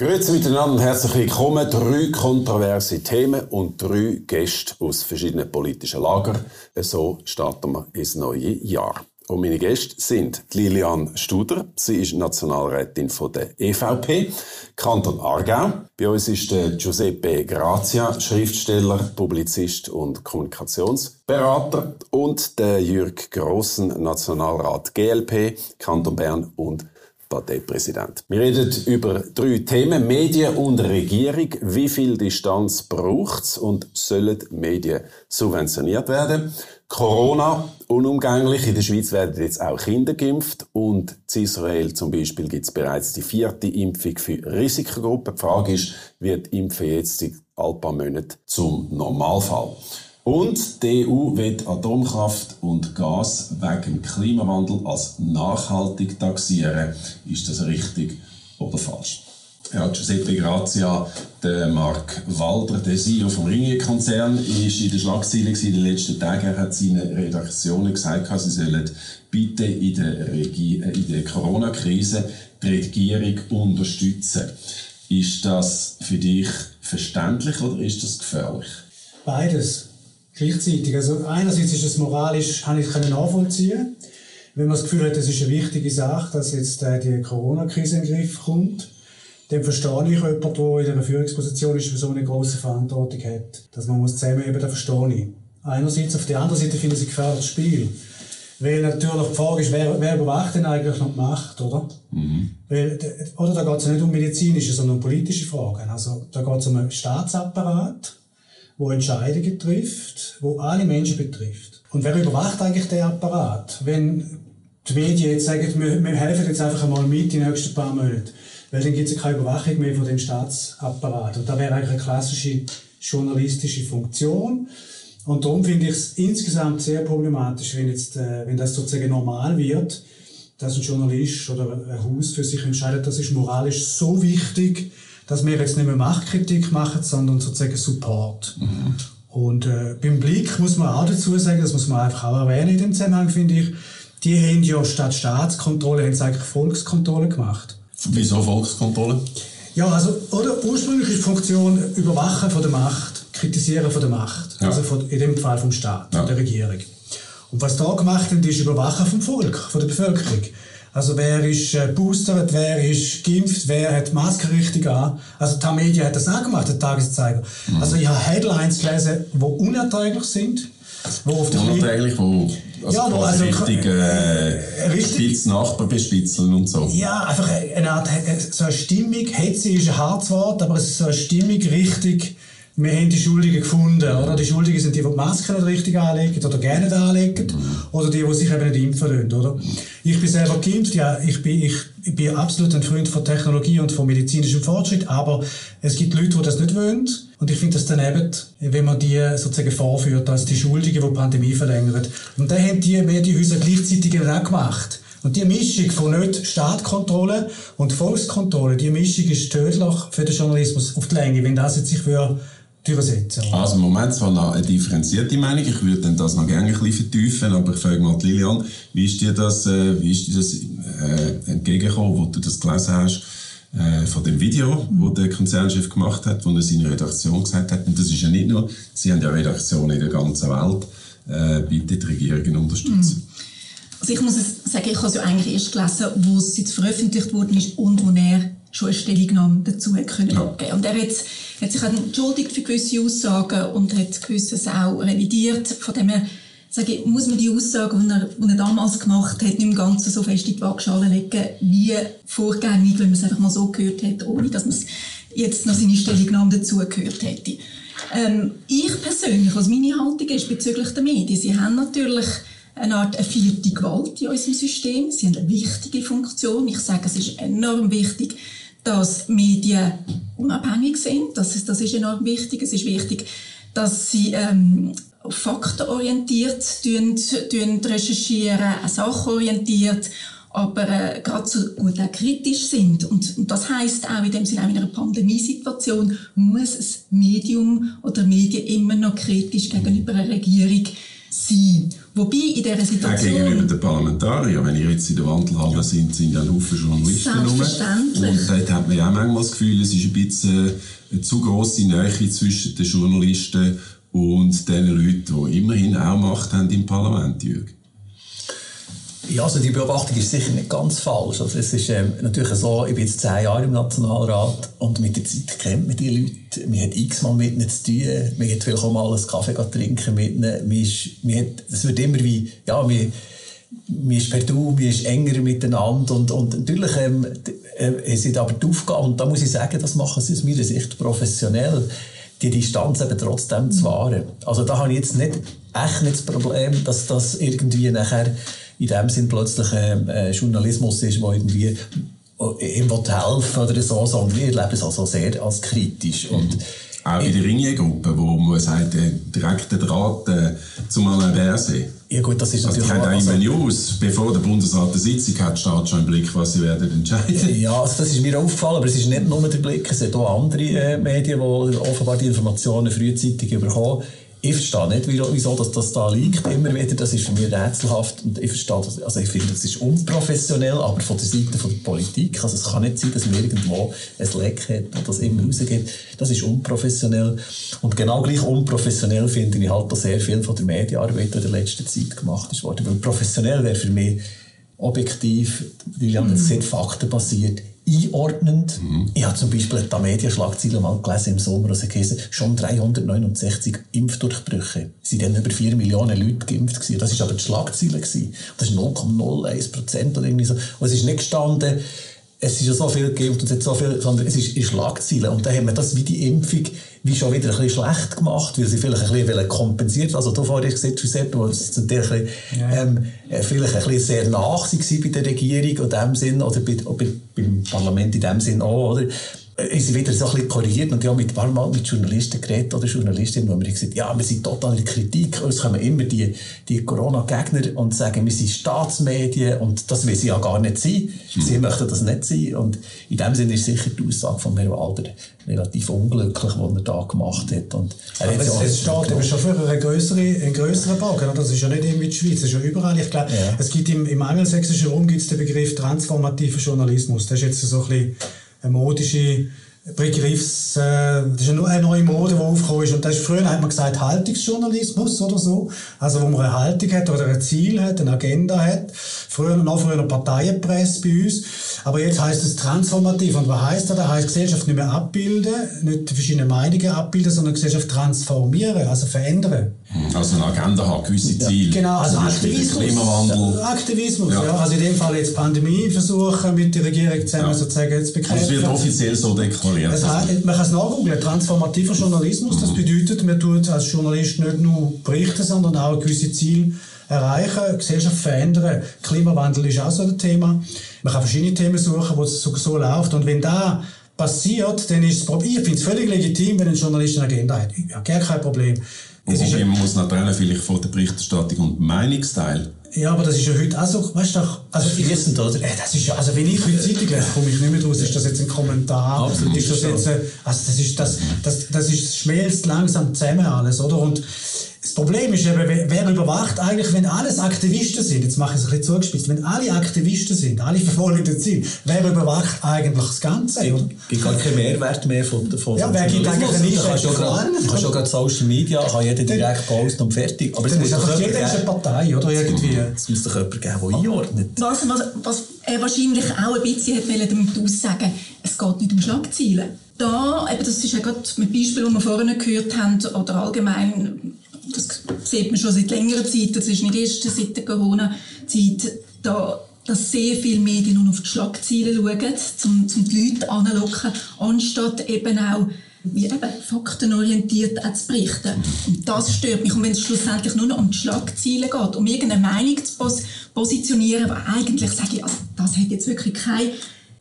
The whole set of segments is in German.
Grüezi miteinander und herzlich willkommen. Drei kontroverse Themen und drei Gäste aus verschiedenen politischen Lagern. So starten wir ins neue Jahr. Und meine Gäste sind Lilian Studer. Sie ist Nationalrätin von der EVP, Kanton Aargau. Bei uns ist der Giuseppe Grazia, Schriftsteller, Publizist und Kommunikationsberater. Und der Jürg Grossen, Nationalrat GLP, Kanton Bern und Parteipräsident. Wir reden über drei Themen. Medien und Regierung. Wie viel Distanz braucht es und sollen Medien subventioniert werden? Corona unumgänglich. In der Schweiz werden jetzt auch Kinder geimpft und in Israel zum Beispiel gibt es bereits die vierte Impfung für Risikogruppen. Die Frage ist, wird Impfen jetzt in ein paar Monate zum Normalfall? Und die EU wird Atomkraft und Gas wegen Klimawandel als nachhaltig taxieren. Ist das richtig oder falsch? Ja, Giuseppe Grazia, der Mark Walder, der CEO vom Ringier-Konzern, ist in der Schlagzeile in den letzten Tagen. Er hat seinen Redaktionen gesagt, sie sollen bitte in der, äh, der Corona-Krise die Regierung unterstützen. Ist das für dich verständlich oder ist das gefährlich? Beides gleichzeitig. Also einerseits ist es moralisch, habe ich nachvollziehen wenn man das Gefühl hat, es ist eine wichtige Sache, dass jetzt äh, die Corona-Krise in den Griff kommt, dann verstehe ich jemanden, der in einer Führungsposition ist, der so eine große Verantwortung hat. Dass man muss zusammenheben, das verstehe ich. Einerseits, auf der anderen Seite finde ich es ein gefährliches Spiel. Weil natürlich die Frage ist, wer, wer überwacht denn eigentlich noch die Macht, oder? Mhm. Weil, oder da geht es ja nicht um medizinische, sondern um politische Fragen. Also, da geht es um einen Staatsapparat, wo Entscheidungen trifft, wo alle Menschen betrifft. Und wer überwacht eigentlich den Apparat? Wenn die Medien jetzt sagen, wir, wir helfen jetzt einfach einmal mit die nächsten paar Monate, weil dann gibt es ja keine Überwachung mehr von dem Staatsapparat. Und da wäre eigentlich eine klassische journalistische Funktion. Und darum finde ich es insgesamt sehr problematisch, wenn, jetzt, äh, wenn das sozusagen normal wird, dass ein Journalist oder ein Haus für sich entscheidet, das ist moralisch so wichtig, dass wir jetzt nicht mehr Machtkritik machen, sondern sozusagen Support. Mhm. Und äh, beim Blick muss man auch dazu sagen, das muss man einfach auch erwähnen in dem Zusammenhang, finde ich, die haben ja statt Staatskontrolle haben sie eigentlich Volkskontrolle gemacht. Wieso Volkskontrolle? Ja, also, oder ursprünglich ist die Funktion Überwachen von der Macht, Kritisieren von der Macht. Ja. Also von, in dem Fall vom Staat, ja. der Regierung. Und was da gemacht wird, ist Überwachen vom Volk, von der Bevölkerung. Also wer ist äh, boostert, wer ist geimpft, wer hat Maske richtig an. Also die Media hat das auch gemacht, der Tageszeiger. Mhm. Also ich habe Headlines gelesen, die unerträglich sind. Wo auf der unerträglich, wo also ja, also, richtig, äh, richtig Nachbar bespitzeln und so. Ja, einfach eine Art, so eine Stimmung, Hetze ist ein hartes Wort, aber es ist so eine Stimmung richtig wir haben die Schuldigen gefunden. Oder? Die Schuldigen sind die, die die Maske nicht richtig anlegen oder gerne nicht anlegen. Oder die, die sich eben nicht impfen lassen. Oder? Ich bin selber geimpft. Ja, ich bin, ich, ich bin absolut ein Freund von Technologie und von medizinischem Fortschritt. Aber es gibt Leute, die das nicht wollen. Und ich finde das daneben, wenn man die sozusagen vorführt als die Schuldigen, die die Pandemie verlängern. Und dann haben die Medienhäuser gleichzeitig auch gemacht. Und die Mischung von nicht Staatkontrolle und Volkskontrolle, die Mischung ist tödlich für den Journalismus auf die Länge. Wenn das jetzt sich für übersetzen. Also im Moment zwar noch eine differenzierte Meinung, ich würde das noch gerne ein bisschen vertiefen, aber ich frage mal Lilian, wie ist dir das, äh, wie ist dir das äh, entgegengekommen, wo du das gelesen hast, äh, von dem Video, mhm. wo der Konzernchef gemacht hat, wo er seine Redaktion gesagt hat, und das ist ja nicht nur, sie haben ja Redaktionen in der ganzen Welt, äh, bitte die Regierungen unterstützen. Mhm. Also ich muss sagen, ich habe es ja eigentlich erst gelesen, wo es jetzt veröffentlicht worden ist und wo er schon eine Stellungnahme dazu können ja. abgeben. Und er hat, hat sich entschuldigt für gewisse Aussagen und hat gewisses auch revidiert. Von dem her, sage ich, muss man die Aussagen, die er, die er damals gemacht hat, nicht im Ganzen so fest in die Waagschale legen, wie vorgängig, wenn man es einfach mal so gehört hat, ohne dass man jetzt noch seine Stellungnahme dazu gehört hätte. Ähm, ich persönlich, was meine Haltung ist bezüglich der Medien, sie haben natürlich eine Art eine vierte Gewalt in unserem System. Sie haben eine wichtige Funktion. Ich sage, es ist enorm wichtig, dass Medien unabhängig sind. Das ist, das ist enorm wichtig. Es ist wichtig, dass sie ähm, faktenorientiert tun, tun recherchieren, sachorientiert, aber äh, gerade so gut auch kritisch sind. Und, und das heißt auch in dem Sinne, auch in einer Pandemiesituation muss das Medium oder Medien immer noch kritisch gegenüber einer Regierung sein. Wobei in dieser Situation... Ja, gegenüber den Parlamentariern, wenn ihr jetzt in der Wandelhalle sind, sind ja ein Haufen Journalisten rum. Und dort hat man ja auch manchmal das Gefühl, es ist ein bisschen eine zu grosse Nähe zwischen den Journalisten und den Leuten, die immerhin auch Macht haben im Parlament, Jürgen. Ja, also die Beobachtung ist sicher nicht ganz falsch. Also es ist ähm, natürlich so, ich bin jetzt zehn Jahre im Nationalrat und mit der Zeit kennt man die Leute. Man hat x-mal mit ihnen zu tun. Man hat vielleicht auch mal einen Kaffee trinken mit ihnen. Man ist, man hat, es wird immer wie, ja, man, man ist per Du, man ist enger miteinander und, und natürlich ähm, äh, sind aber die Aufgabe, und da muss ich sagen, das machen sie aus meiner Sicht professionell, die Distanz eben trotzdem zu wahren. Also da habe ich jetzt nicht, echt nicht das Problem, dass das irgendwie nachher in dem Sinn plötzlich ein äh, Journalismus ist, der irgendwie äh, ihm helfen oder so, sondern wir erleben es also sehr als kritisch. Und auch in der Ringier-Gruppe, wo man sagt, äh, direkt der Draht äh, zum Alain Berset. Ja gut, das ist also natürlich... Die haben auch immer also, News, bevor der Bundesrat eine Sitzung hat, steht schon im Blick, was sie werden entscheiden. Ja, also das ist mir aufgefallen, aber es ist nicht nur der Blick, es sind auch andere äh, Medien, die offenbar die Informationen frühzeitig bekommen ich verstehe nicht, wieso dass das da liegt, immer wieder. Das ist für mich rätselhaft. Und ich verstehe das, also ich finde, das ist unprofessionell, aber von der Seite von der Politik. Also es kann nicht sein, dass man irgendwo ein Leck hat und das immer rausgeht. Das ist unprofessionell. Und genau gleich unprofessionell finde ich halt, dass sehr viel von der Medienarbeit in der letzten Zeit gemacht ist worden. Weil professionell wäre für mich objektiv, Lilian mhm. sehr faktenbasiert, einordnend. Mhm. Ich habe zum Beispiel die Medienschlagzeilen mal gelesen im Sommer, also gelesen, schon 369 Impfdurchbrüche. Es waren dann über 4 Millionen Leute geimpft. Gewesen. Das war aber die Schlagzeile. Gewesen. Das ist 0,01 Prozent oder irgendwie so. Und es ist nicht gestanden, es ist ja so viel gegeben und es hat so viel, sondern es ist in Schlagzeilen. Und dann haben wir das wie die Impfung wie schon wieder ein bisschen schlecht gemacht, weil sie vielleicht ein bisschen kompensiert Also du vorhin gesagt, Giuseppe, wo es zum Teil ein bisschen, ähm, äh, vielleicht ein bisschen sehr nach bei der Regierung in dem Sinn, oder bei, bei, beim Parlament in dem Sinn auch, oder? Äh, ist wieder so ein bisschen korrigiert und ja mit paar Mal mit Journalisten geredet oder Journalistinnen, wo wir gesagt ja, wir sind total in Kritik, uns kommen immer die, die Corona-Gegner und sagen, wir sind Staatsmedien und das will sie ja gar nicht sein. Mhm. Sie möchten das nicht sein und in dem Sinne ist sicher die Aussage von Herrn Walder relativ unglücklich, was er da gemacht hat. Und er Aber es, es steht eben schon für einen größeren, einen größeren Bogen. Das ist ja nicht irgendwie die Schweiz, das ist ja überall. Ich glaube, ja. es gibt im, im angelsächsischen Raum gibt es den Begriff transformativer Journalismus. Das ist jetzt so ein bisschen eine modische Begriffs, äh, das ist eine neue Mode, die aufgekommen ist. Und das ist, früher hat man gesagt Haltungsjournalismus oder so. Also, wo man eine Haltung hat oder ein Ziel hat, eine Agenda hat. Früher, noch früher Parteienpresse bei uns. Aber jetzt heißt es transformativ. Und was heißt das? Das heißt Gesellschaft nicht mehr abbilden, nicht verschiedene Meinungen abbilden, sondern Gesellschaft transformieren, also verändern. Hm, also eine Agenda haben, gewisse Ziele. Ja, genau, also Aktivismus. Klimawandel. Aktivismus, ja. ja. Also in dem Fall jetzt Pandemie versuchen, mit der Regierung zusammen ja. sozusagen jetzt bekräftigen. Also es wird offiziell so deklariert. Das heißt, man kann es nachgoogeln. Transformativer Journalismus, das bedeutet, man tut als Journalist nicht nur berichten, sondern auch gewisse Ziele erreichen, Gesellschaft verändern. Klimawandel ist auch so ein Thema. Man kann verschiedene Themen suchen, wo es so, so läuft. Und wenn da passiert, dann ist es, ich finde es völlig legitim, wenn ein Journalist eine Agenda hat. Ja, gar kein Problem. Es ist, man muss trennen, vielleicht von der Berichterstattung und Meinungsteil. Ja, aber das ist ja heute auch so, weißt du, also fließend, oder? Äh, das ist ja, also wenn ich heute Zeitung lese, komme ich nicht mehr raus, ist das jetzt ein Kommentar, Absolut, ist das jetzt, also das ist, das, das, das ist, schmelzt langsam zusammen alles, oder? Und das Problem ist eben, wer überwacht eigentlich, wenn alles Aktivisten sind, jetzt mache ich es ein bisschen zugespitzt, wenn alle Aktivisten sind, alle verfolgen das Ziel, wer überwacht eigentlich das Ganze? Es gibt gar keinen Mehrwert mehr von, von Ja, wer gibt eigentlich einen Mehrwert? Du kannst schon gerade Social Media, kann jeder direkt posten und fertig. Aber es muss doch jeder ist eine Partei, oder? Irgendwie. Es muss doch jemanden geben, der einordnet. Was, was, was er wahrscheinlich auch ein bisschen hat damit aussagen es geht nicht um Schlagzeilen. Da, eben, das ist ja gerade mit Beispiel, die wir vorhin gehört haben, oder allgemein das sieht man schon seit längerer Zeit, das ist nicht erst seit der Corona-Zeit, da, dass sehr viele Medien nur auf die Schlagzeilen schauen, um, um die Leute anzulocken, anstatt eben auch wie eben faktenorientiert zu berichten. Und das stört mich. Und wenn es schlussendlich nur noch um die Schlagzeilen geht, um irgendeine Meinung zu pos positionieren, aber eigentlich sage ich, also, das hat jetzt wirklich keine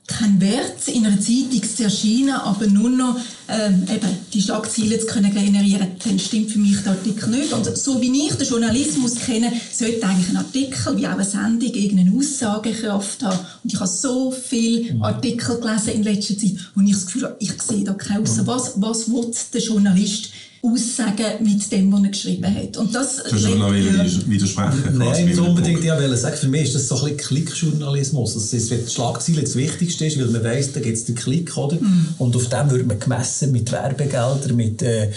keinen Wert, in einer Zeitung zu erscheinen, aber nur noch ähm, eben die Schlagzeilen zu können generieren, dann stimmt für mich der Artikel nicht. Und so wie ich den Journalismus kenne, sollte eigentlich ein Artikel wie auch eine Sendung irgendeine Aussagekraft haben. Und ich habe so viele mhm. Artikel gelesen in letzter Zeit, wo ich das Gefühl habe, ich sehe da keine Aussage. Was, was will der Journalist aussagen mit dem, was er geschrieben hat. Und das du hast aber noch widersprechen. Nein, nicht unbedingt. Ich wollte sagen, für mich ist das so ein bisschen Klickjournalismus. Das ist, wenn die Schlagzeile das Wichtigste ist, weil man weiss, da gibt es den Klick, oder? Mhm. Und auf dem wird man gemessen mit Werbegeldern, mit, äh,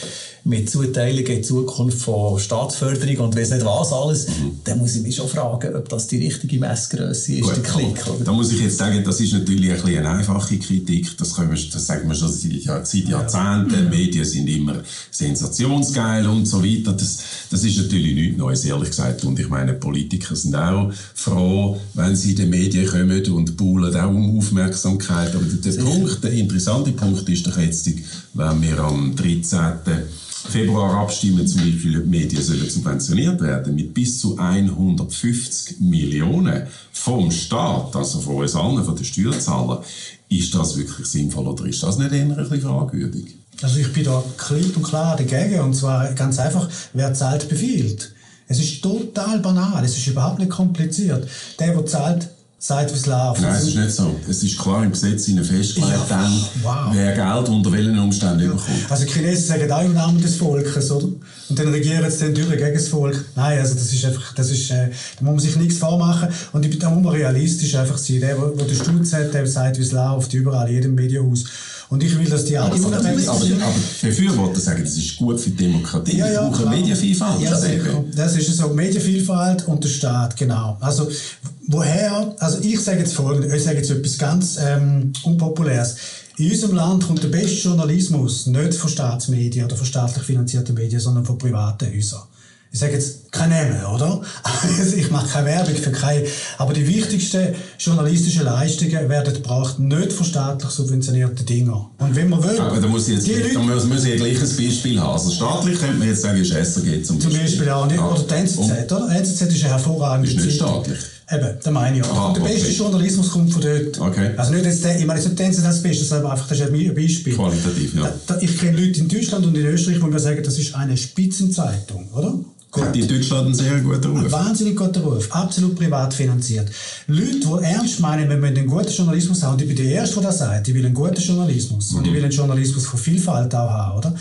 mit Zuteilungen in Zukunft von Staatsförderung und weiss nicht was alles. Mhm. Dann muss ich mich schon fragen, ob das die richtige Messgröße ist, Gut, der Klick. Oder? Da muss ich jetzt sagen, das ist natürlich ein eine einfache Kritik. Das, können wir, das sagen wir schon seit, Jahrzehnten. Ja. Medien sind immer sensationsgeil und so weiter. Das, das ist natürlich nichts Neues, ehrlich gesagt. Und ich meine, Politiker sind auch froh, wenn sie in den Medien kommen und buhlen auch um Aufmerksamkeit. Aber der Punkt, der interessante Punkt ist doch jetzt, wenn wir am 13. Februar abstimmen, zum Beispiel, ob Medien sollen subventioniert werden, mit bis zu 150 Millionen vom Staat, also von uns allen, von den Steuerzahlern, ist das wirklich sinnvoll oder ist das nicht eher ein bisschen fragwürdig? Also ich bin da klipp und klar dagegen. Und zwar ganz einfach, wer zahlt, befiehlt. Es ist total banal, es ist überhaupt nicht kompliziert. Der, der zahlt, sagt, wie es läuft. Nein, es ist nicht so. Es ist klar im Gesetz festgelegt, ja, dann, wow. wer Geld unter welchen Umständen ja. bekommt. Also die Chinesen sagen auch im Namen des Volkes, oder? Und dann regieren sie dann durch gegen das Volk. Nein, also das ist einfach, das ist, äh, da muss man sich nichts vormachen. Und da muss man realistisch einfach sein. Der, der, der den Stutz hat, der sagt, wie es läuft, überall, in jedem Medienhaus. Und ich will, dass die alle unabhängig sind. Aber, aber Befürworter sagen, das ist gut für die Demokratie. Ja, ja, Wir brauchen Medienvielfalt. Ja, das ist so. Medienvielfalt und der Staat, genau. Also, woher, also ich sage jetzt folgendes, ich sage jetzt etwas ganz ähm, Unpopuläres. In unserem Land kommt der beste Journalismus nicht von Staatsmedien oder von staatlich finanzierten Medien, sondern von privaten Häusern ich sage jetzt kein Namen, oder? Ich mache keine Werbung für keine, aber die wichtigsten journalistischen Leistungen werden gebracht, nicht von staatlich subventionierten Dingen. Und wenn man will... Aber da muss ich jetzt, Leute, da muss, muss ich gleich ein Beispiel haben. Also staatlich könnte man jetzt sagen, ist SRG zum Beispiel. Zum Beispiel, ja. Nicht, oder die NZZ, oder? NZZ ist eine hervorragende Ist nicht staatlich. Eben, das meine ich auch. Aha, der beste okay. Journalismus kommt von dort. Okay. Also nicht jetzt, ich meine jetzt nicht die NZZ das Beste, sondern einfach, das ist ein Beispiel. Qualitativ, ja. Ich kenne Leute in Deutschland und in Österreich, die mir sagen, das ist eine Spitzenzeitung, oder? Gut. Die Deutschland einen sehr guten Ruf. Ein wahnsinnig guter Ruf. Absolut privat finanziert. Leute, die ernst meinen, wir müssen einen guten Journalismus haben, und ich bin der Erste, der das sagt, ich will einen guten Journalismus. Mhm. Und ich will einen Journalismus von Vielfalt auch haben, oder?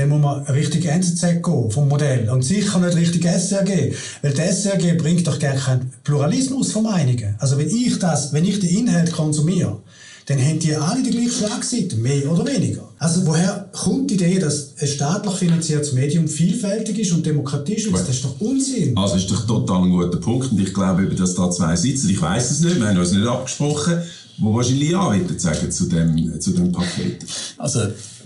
Dann muss man richtig NZZ gehen, vom Modell. Und sicher nicht richtig SRG. Weil die SRG bringt doch gar keinen Pluralismus von Meinungen. Also wenn ich das, wenn ich den Inhalt konsumiere, dann haben die alle die gleiche Schlagseite, mehr oder weniger. Also woher kommt die Idee, dass ein staatlich finanziertes Medium vielfältig ist und Demokratie schützt? Das ist doch Unsinn. Also ist doch total ein guter Punkt und ich glaube, dass da zwei sitzen. Ich weiß es nicht, wir haben uns nicht abgesprochen. Wo wahrscheinlich Ja sagen zu dem, zu dem Paket? Also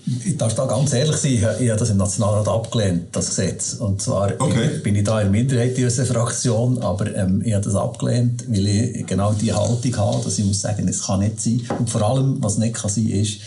ich darf da ganz ehrlich sein, ich, habe das im Nationalrat abgelehnt, das Gesetz. Und zwar okay. bin ich da in Minderheit in unserer Fraktion, aber ähm, ich habe das abgelehnt, weil ich genau die Haltung habe, dass ich muss sagen, es kann nicht sein. Und vor allem, was nicht kann sein, ist,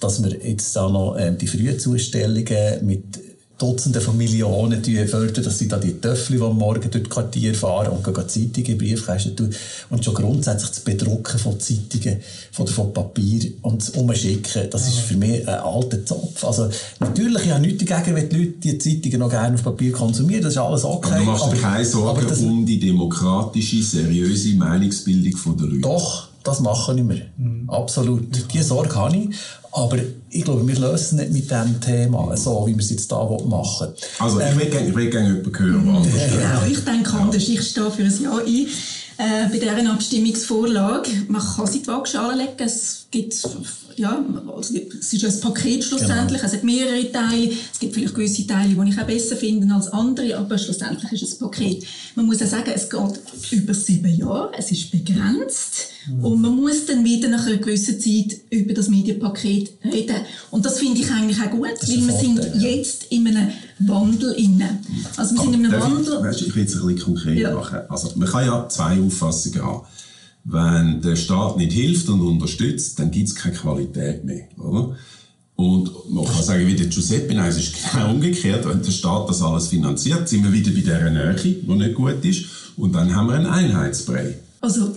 dass wir jetzt da noch ähm, die Frühzustellungen mit Dutzende von Millionen fördern, dass sie da die Töffel, die am Morgen durch das Quartier fahren und gehen Zeitungen in Briefkästen tun und schon grundsätzlich das Bedrucken von Zeitungen, von, von Papier und das Umschicken, das ist für mich ein alter Zopf. Also natürlich, ich habe nichts dagegen, wenn die Leute die Zeitungen noch gerne auf Papier konsumieren, das ist alles okay. Aber du machst dir keine Sorgen das, um die demokratische, seriöse Meinungsbildung der Leute? Doch, das machen wir. Mhm. Absolut. Diese Sorge habe ich. Aber ich glaube, wir lösen es nicht mit diesem Thema, so wie wir es jetzt hier machen wollen. Also, ich will, ähm, gerne jemanden hören, was ja. Ich denke anders. Ich stehe für ein Ja ein. Äh, bei dieser Abstimmungsvorlage, man kann sie die Waagschale legen. Es gibt ja, also es ist ein Paket schlussendlich. Genau. Es hat mehrere Teile. Es gibt vielleicht gewisse Teile, die ich auch besser finde als andere, aber schlussendlich ist es ein Paket. Man muss ja sagen, es geht über sieben Jahre. Es ist begrenzt. Mhm. Und man muss dann wieder nach einer gewissen Zeit über das Medienpaket reden. Und das finde ich eigentlich auch gut, weil wir sind ja. jetzt in einem Wandel inne. Also wir sind in einem Wandel... Ich, weißt, ich will es ein bisschen konkret ja. machen. Also man kann ja zwei Auffassungen haben. Wenn der Staat nicht hilft und unterstützt, dann gibt es keine Qualität mehr. Oder? Und man kann sagen, wie der Giuseppe, nein, es ist genau umgekehrt. Wenn der Staat das alles finanziert, sind wir wieder bei dieser Nähe, die nicht gut ist. Und dann haben wir einen Einheitsbrei. Also,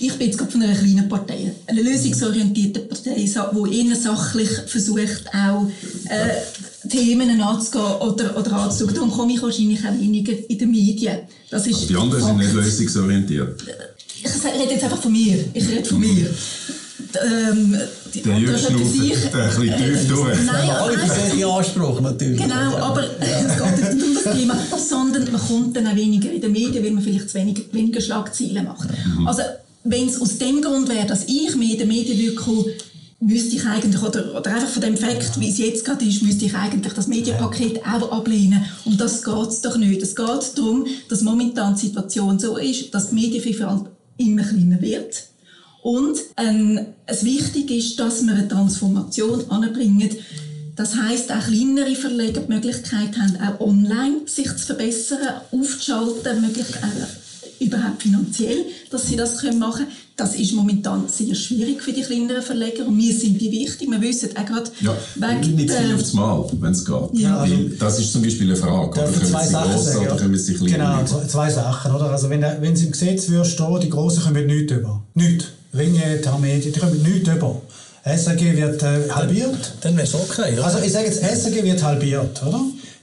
ich bin jetzt gerade von einer kleinen Partei, eine lösungsorientierte Partei, die eher sachlich versucht, auch äh, Themen anzugehen oder, oder anzuschauen. Darum komme ich wahrscheinlich auch weniger in den Medien. Das ist also die anderen Fakt. sind nicht lösungsorientiert ich rede jetzt einfach von mir. Ich rede von mir. ähm, die der andere könnte sich... Der ein bisschen tief durch. Nein, alle persönlichen Anspruch natürlich. Genau, aber es geht nicht um das Thema, sondern man kommt dann auch weniger in den Medien, weil man vielleicht weniger, weniger Schlagzeilen macht. Mhm. Also, wenn es aus dem Grund wäre, dass ich mehr in den Medien würde müsste ich eigentlich, oder, oder einfach von dem Fakt, wie es jetzt gerade ist, müsste ich eigentlich das Medienpaket auch ablehnen. Und das geht es doch nicht. Es geht darum, dass momentan die Situation so ist, dass die Medienvielfalt immer kleiner wird. Und ähm, es wichtig ist, dass wir eine Transformation anbringen. Das heißt, auch kleinere Verleger die Möglichkeit haben, auch online sich zu verbessern, aufzuschalten, möglich, überhaupt finanziell, dass sie das machen können. Das ist momentan sehr schwierig für die kleineren Verleger und wir sind die wichtig. Wir wissen auch gerade ja, wegen nicht viel aufs Mal, wenn es geht. Ja, also, das ist zum Beispiel eine Frage. Oder können zwei sie Sachen sagen, oder können sie Genau, zwei, zwei Sachen. Oder? Also wenn, wenn es im Gesetz würde stehen, die Grossen kommen nichts über. Nichts. Ringe, Tarmedien, die kommen nichts über. SAG wird äh, halbiert. Dann wäre es okay, oder? Also ich sage jetzt, SAG wird halbiert, oder?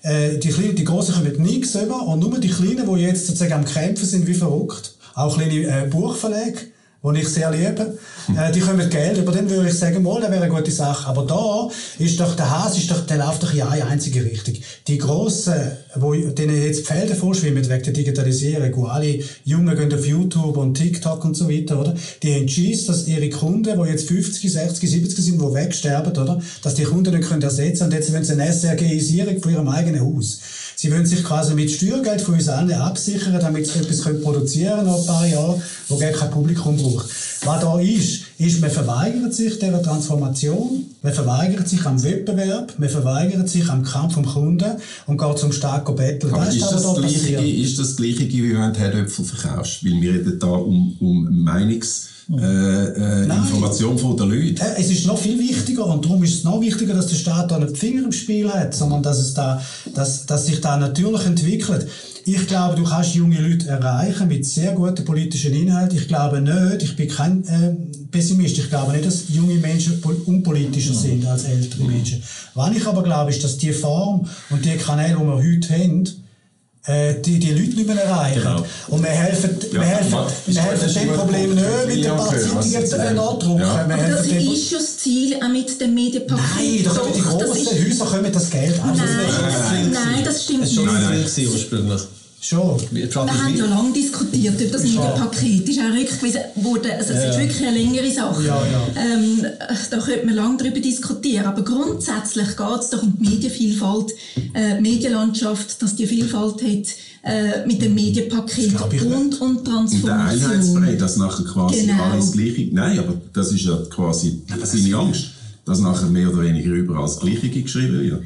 Äh, die, Kleinen, die Grossen kommen nichts über und nur die Kleinen, die jetzt sozusagen am Kämpfen sind wie verrückt, auch kleine äh, Buchverlage, die ich sehr liebe. Äh, die kommen Geld, über den würde ich sagen, mal, das wäre eine gute Sache. Aber da ist doch, der Hase ist doch, der läuft doch in eine einzige Richtung. Die Grossen, wo, denen jetzt die Felder vorschwimmen wegen der Digitalisierung, wo alle Jungen gehen auf YouTube und TikTok und so weiter, oder? Die haben dass ihre Kunden, die jetzt 50, 60, 70 sind, die wegsterben, oder? Dass die Kunden nicht können ersetzen und jetzt wollen sie eine SRGisierung von ihrem eigenen Haus. Sie wollen sich quasi mit Steuergeld von uns allen absichern, damit sie etwas produzieren können, ein paar Jahre, wo gar kein Publikum braucht. Was da ist, ist, man verweigert sich dieser Transformation, man verweigert sich am Wettbewerb, man verweigert sich am Kampf um Kunden und geht zum starken Battle. Aber das ist, das, da gleiche, ist das Gleiche, wie wenn du Herdöpfel verkaufst? Weil wir reden da um, um Meinungs- äh, äh, Information von den Leuten. Äh, es ist noch viel wichtiger und darum ist es noch wichtiger, dass der Staat da nicht die Finger im Spiel hat, sondern dass, es da, dass, dass sich da natürlich entwickelt. Ich glaube, du kannst junge Leute erreichen mit sehr guten politischen Inhalten. Ich glaube nicht, ich bin kein äh, Pessimist, ich glaube nicht, dass junge Menschen unpolitischer sind als ältere Menschen. Was ich aber glaube, ist, dass die Form und die Kanäle, die wir heute haben, die, die Leute nicht mehr erreichen. Genau. Und wir helfen, ja, wir helfen, wir helfen dem Problem nicht mit paar Zeitungen nachdrucken. Ja. Aber das ist schon das Ziel auch mit dem Medienpaket. Nein, das Doch, die grossen Häuser kommen das Geld an. Nein, nein, das stimmt nicht. Das war schon ursprünglich. Schon. Wir haben ja lange diskutiert über das Medienpaket. Das ist auch rückgewiesen worden. Also, es ja. ist wirklich eine längere Sache. Ja, ja. Ähm, da könnte man lange darüber diskutieren. Aber grundsätzlich geht es doch um die Medienvielfalt, äh, Medienlandschaft, dass die Vielfalt hat, äh, mit dem Medienpaket und, und Transformation. Und der Einheitsbrei, dass nachher quasi genau. alles gleiche... Nein, aber das ist ja quasi seine Angst, dass nachher mehr oder weniger überall das Gleiche geschrieben wird.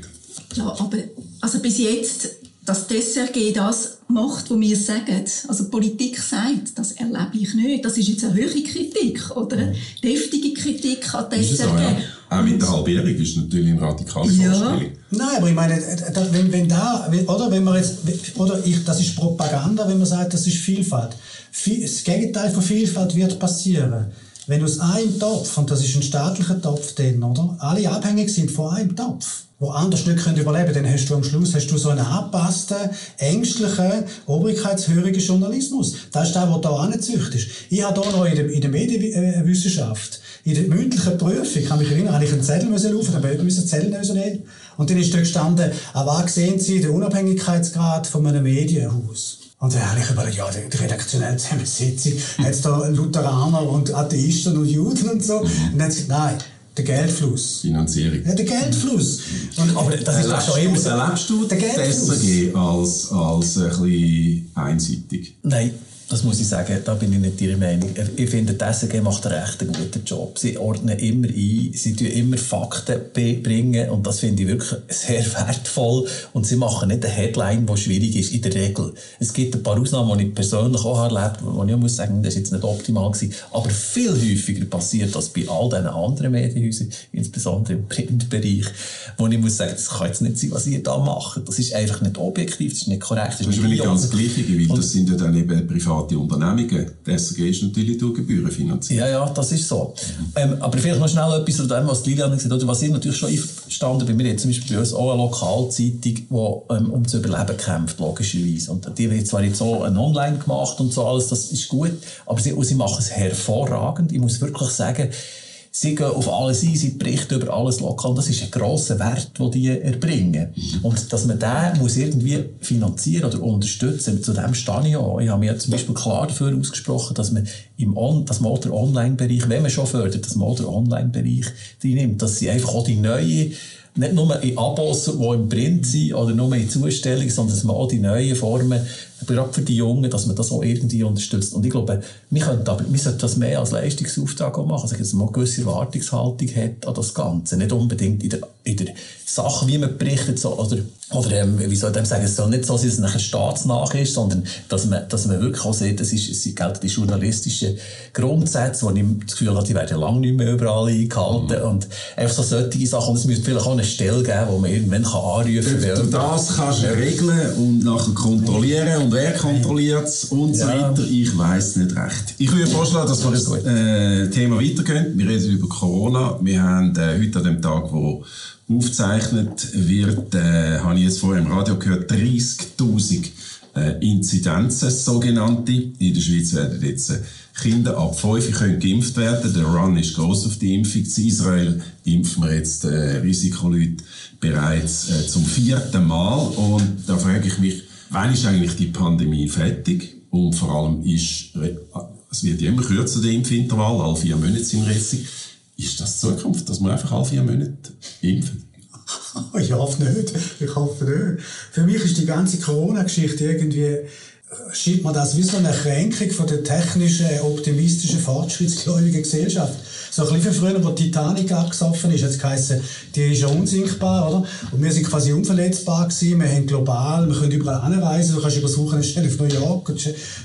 Ja, aber also bis jetzt dass die SRG das macht, was wir sagen. Also Politik sagt, das erlebe ich nicht. Das ist jetzt eine hohe Kritik oder eine deftige Kritik an die SRG. Auch, ja. auch mit der Halbierung ist natürlich eine radikale ja. Vorstellung. Nein, aber ich meine, wenn, wenn da, oder wenn man jetzt, oder ich, das ist Propaganda, wenn man sagt, das ist Vielfalt. Das Gegenteil von Vielfalt wird passieren. Wenn aus einem Topf, und das ist ein staatlicher Topf, dann, oder? Alle abhängig sind von einem Topf wo anders nicht können überleben können, dann hast du am Schluss hast du so einen angepassten, ängstlichen, obrigkeitshörigen Journalismus. Das ist der, der da angezüchtet ist. Ich habe hier noch in der, in der Medienwissenschaft, in der mündlichen Prüfung, kann mich erinnern, habe ich einen Zettel müssen laufen, dann ich einen Zettel müssen Und dann ist dort gestanden, an was sehen Sie den Unabhängigkeitsgrad von einem Medienhaus? Und dann habe ich überlegt, ja, die redaktionelle Zusammensetzung, hat es da Lutheraner und Atheisten und Juden und so? Und dann hat sie gesagt, nein, der Geldfluss. Finanzierung. Ja, der Geldfluss. Und, aber das ist auch schon immer... Erlebst du der Geldfluss. SRG als, als ein bisschen einseitig? Nein. Das muss ich sagen, da bin ich nicht Ihrer Meinung. Ich finde, die SRG macht einen recht guten Job. Sie ordnen immer ein, sie tun immer Fakten bringen und das finde ich wirklich sehr wertvoll. Und sie machen nicht eine Headline, die schwierig ist, in der Regel. Es gibt ein paar Ausnahmen, die ich persönlich auch erlebt habe, wo ich muss sagen, das ist jetzt nicht optimal gewesen. Aber viel häufiger passiert das bei all diesen anderen Medienhäusern, insbesondere im Printbereich, wo ich muss sagen, das kann jetzt nicht sein, was ihr da macht. Das ist einfach nicht objektiv, das ist nicht korrekt. Das, das ist nicht ganz gleich, weil das sind ja dann eben private private Unternehmungen. Die SRG ist natürlich durch Gebühren finanziert. Ja, ja, das ist so. Ähm, aber vielleicht noch schnell etwas zu dem, was Lilian gesagt hat, was ich natürlich schon einverstanden bin. Wir haben zum Beispiel bei uns auch eine Lokalzeitung, die ähm, um zu überleben kämpft, logischerweise. Und die wird zwar jetzt so Online gemacht und so alles, das ist gut, aber sie, sie machen es hervorragend. Ich muss wirklich sagen, sie gehen auf alles ein, sie berichten über alles lokal. Das ist ein grosser Wert, den die erbringen. Und dass man den muss irgendwie finanzieren oder unterstützen, zu dem stehe ich auch. Ich habe mir zum Beispiel klar dafür ausgesprochen, dass man im On dass man den Online-Bereich, wenn man schon fördert, dass man den Online-Bereich nimmt, dass sie einfach auch die neue nicht nur in Abos, die im Print sind oder nur in Zustellung, sondern dass man auch die neuen Formen gerade für die Jungen, dass man das auch irgendwie unterstützt. Und ich glaube, wir, können aber, wir sollten das mehr als Leistungsauftrag auch machen, also, dass man eine gewisse Erwartungshaltung hat an das Ganze. Nicht unbedingt in der, in der Sache, wie man berichtet, so, oder, oder ähm, wie soll ich sagen, es soll nicht so sein, dass es nachher staatsnach ist, sondern dass man, dass man wirklich auch sieht, das ist, es gelten die journalistischen Grundsätze, wo ich das Gefühl habe, die werden lange nicht mehr überall eingehalten. Mhm. Und einfach so solche Sachen. Und es müsste vielleicht auch eine Stelle geben, wo man irgendwann kann anrufen kann. Du das kannst regeln und nachher kontrollieren und wer kontrolliert es und so weiter. Ich weiß nicht recht. Ich würde vorschlagen, dass wir das äh, Thema weitergehen. Wir reden über Corona. Wir haben äh, heute an dem Tag, wo aufgezeichnet wird, äh, habe ich jetzt vorher im Radio gehört, 30.000 äh, Inzidenzen, sogenannte. In der Schweiz werden jetzt äh, Kinder ab 5 können geimpft werden. Der Run ist groß auf die Impfung. In Israel impfen wir jetzt äh, Risikoleute bereits äh, zum vierten Mal. Und da frage ich mich, wann ist eigentlich die Pandemie fertig? Und vor allem ist, es wird immer kürzer, der Impfintervall, alle vier Monate sind Ressig. Ist das die Zukunft, dass wir einfach alle vier Monate impfen? ich hoffe nicht. Ich hoffe nicht. Für mich ist die ganze Corona-Geschichte irgendwie, schiebt man das wie so eine Kränkung von der technischen, optimistischen, fortschrittsgläubigen Gesellschaft. So ein bisschen früher, wo die Titanic abgesoffen ist, hat es geheißen, die ist ja unsinkbar, oder? Und wir sind quasi unverletzbar gewesen, wir haben global, wir können überall anreisen, du kannst über das Wochenende auf New York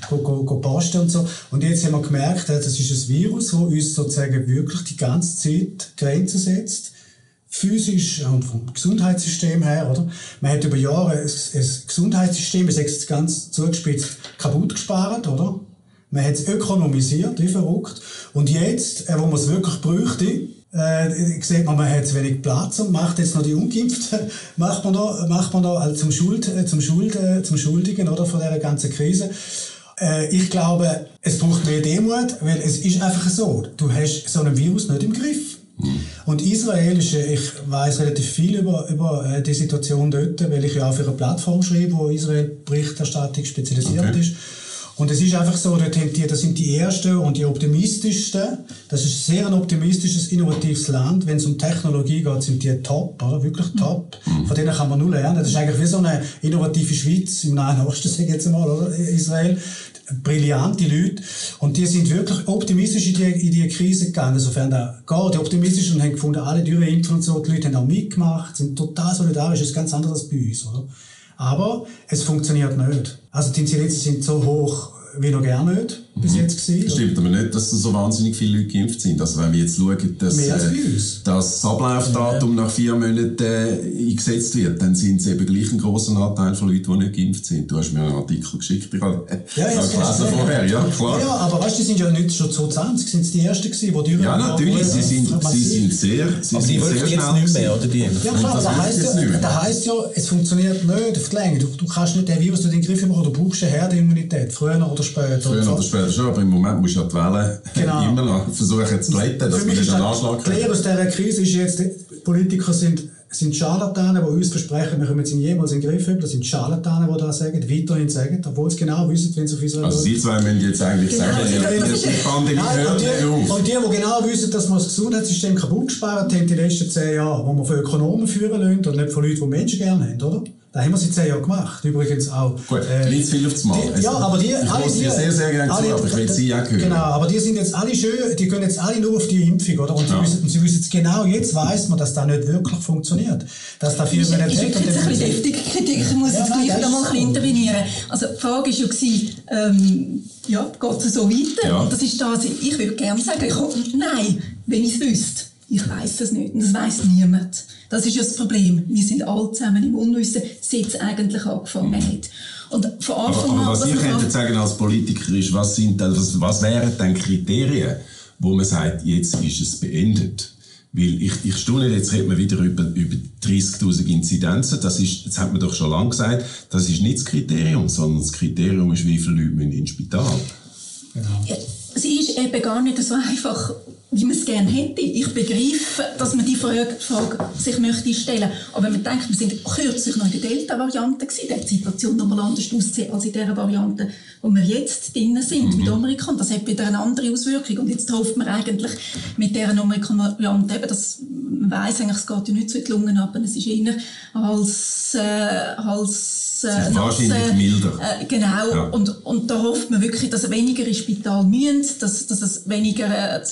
go, go, go posten und so. Und jetzt haben wir gemerkt, das ist ein Virus, das uns sozusagen wirklich die ganze Zeit Grenzen setzt physisch und vom Gesundheitssystem her, oder? Man hat über Jahre ein, Gesundheitssystem, sage es ganz zugespitzt, kaputt gespart, oder? Man hat es ökonomisiert, wie verrückt. Und jetzt, äh, wo man es wirklich bräuchte, äh, sieht man, man hat zu wenig Platz und macht jetzt noch die Ungeimpften, macht man noch, macht man noch zum Schuld, äh, zum Schuld, äh, zum Schuldigen, oder, von dieser ganzen Krise. Äh, ich glaube, es braucht mehr Demut, weil es ist einfach so, du hast so einen Virus nicht im Griff. Mhm. Und Israel ist, äh, ich weiß relativ viel über, über äh, die Situation dort, weil ich ja auch für eine Plattform schreibe, wo Israel Berichterstattung spezialisiert okay. ist. Und es ist einfach so, dort haben die, das sind die ersten und die optimistischsten. Das ist sehr ein optimistisches, innovatives Land. Wenn es um Technologie geht, sind die top, oder? Wirklich top. Mhm. Von denen kann man nur lernen. Das ist eigentlich wie so eine innovative Schweiz im Nahen Osten, sage ich jetzt mal, oder? Israel. Brillante Leute. Und die sind wirklich optimistisch in die, in die Krise gegangen, sofern da geht. Die optimistischen haben gefunden, alle durchimpfen und so. Die Leute haben auch mitgemacht, sind total solidarisch. Das ist ganz anders als bei uns, oder? Aber es funktioniert nicht. Also die Inzidenzen sind so hoch wie noch gar nicht bis mhm. jetzt gewesen. Stimmt aber nicht, dass so wahnsinnig viele Leute geimpft sind. Also wenn wir jetzt schauen, dass äh, das Ablaufdatum ja. nach vier Monaten äh, eingesetzt wird, dann sind es eben gleich ein grosser Anteil von Leuten, die nicht geimpft sind. Du hast mir einen Artikel geschickt, ich habe ja, ja, gelesen vorher, ja klar. Ja, aber weißt du, die sind ja nicht schon 2020, sind es die Ersten gewesen, die durch Ja, natürlich, sie sind, sie sind sehr, sie aber sind die sehr jetzt nicht mehr, oder die? Ja klar, das, das heisst, ja, das heisst ja, es funktioniert nicht auf die Länge. Du, du kannst nicht den Virus in den Griff bekommen, du brauchst eine Herdenimmunität, früher oder später. Früher oder später schon, aber im Moment musst du ja die Wellen genau. immer noch versuchen zu glätten, dass man nicht einen Anschlag kriegt. Klar aus dieser Krise ist jetzt, Politiker sind sind Scharlatane, die uns versprechen, wir kommen jetzt jemals in den Griff haben. Das sind Scharlatane, die das sagen, weiterhin sagen, obwohl sie genau wissen, wenn sie auf Israel Also Sie zwei müssen jetzt eigentlich genau, sagen, ja, ja, die Pandemie hört und die, auf. Und die, die genau wissen, dass wir das Gesundheitssystem kaputt gespart haben, die letzten zehn Jahre, wo wir von Ökonomen führen lassen und nicht von Leuten, die Menschen gerne haben, oder? Da haben wir seit zehn Jahren gemacht. Übrigens auch. Gut, äh, nicht viel aufs Mal. Die, ja, aber die, ich alle die, dir sehr, sehr gerne alle, zu, aber ich will Sie auch hören. Genau, aber die sind jetzt alle schön, die gehen jetzt alle nur auf die Impfung, oder? Und, ja. wissen, und sie wissen jetzt genau, jetzt weiss man, dass das nicht wirklich funktioniert. Dass da viel mehr nicht ist wirklich jetzt ein bisschen deftige Kritik, ich muss ja, jetzt gleich noch mal intervenieren. Also die Frage war ja, ähm, ja, geht es so weiter? Ja. Und das ist das, ich würde gerne sagen, ich, nein, wenn ich es wüsste. Ich weiß das nicht und das weiß niemand. Das ist ja das Problem. Wir sind alle zusammen im Unwissen, seit es eigentlich angefangen hat. Und von Anfang aber, aber was, was ihr könntet sagen als Politiker ist, was, sind, was, was wären denn Kriterien, wo man sagt, jetzt ist es beendet? Weil ich, ich staune, jetzt reden wir wieder über, über 30.000 Inzidenzen. Das ist, das hat man doch schon lange gesagt, das ist nicht das Kriterium, sondern das Kriterium ist, wie viele Leute müssen ins Spital. Genau. Ja es ist eben gar nicht so einfach, wie man es gerne hätte. Ich begreife, dass man die Frage, Frage sich möchte stellen. Aber wenn man denkt, wir sind kürzlich noch in der Delta-Variante gewesen, da die Situation nochmal anders aussehen als in der Variante, wo wir jetzt drinnen sind, mhm. mit Omikron. Das hat wieder eine andere Auswirkung. Und jetzt hofft man eigentlich mit dieser Omikron-Variante eben, dass man weiss eigentlich, es geht ja nicht so in die Lungen ab, es ist eher als, äh, als äh, wahrscheinlich milder. Äh, genau. Ja. Und, und da hofft man wirklich, dass weniger ins Spital müssen, dass, dass es weniger äh,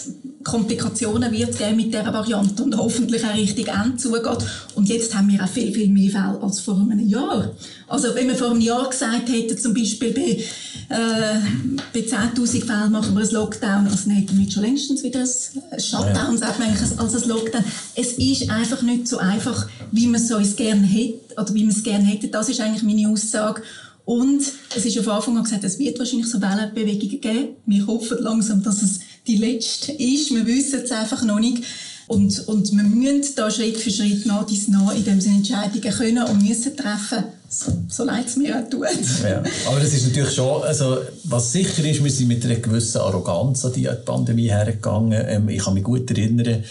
Komplikationen wird geben mit dieser Variante und hoffentlich auch richtig eng zugeht. Und jetzt haben wir auch viel, viel mehr Fälle als vor einem Jahr. Also wenn wir vor einem Jahr gesagt hätten, zum Beispiel bei, äh, bei 10'000 Fällen machen wir ein Lockdown, also dann hätten wir schon längstens wieder ein Shutdown, sagt man eigentlich, als ein Lockdown. Es ist einfach nicht so einfach, wie man es uns gerne hätte, oder wie man es gerne hätte. Das ist eigentlich meine Aussage. Und es ist auf Anfang an gesagt, es wird wahrscheinlich so Wellenbewegungen geben. Wir hoffen langsam, dass es die letzte ist. Wir wissen es einfach noch nicht. Und, und wir müssen da Schritt für Schritt nach dies nach in dem Sinne Entscheidungen können und müssen treffen, so, so leid es mir auch tut. Ja, aber das ist natürlich schon, also, was sicher ist, wir sind mit einer gewissen Arroganz an die Pandemie hergegangen. Ähm, ich kann mich gut erinnern,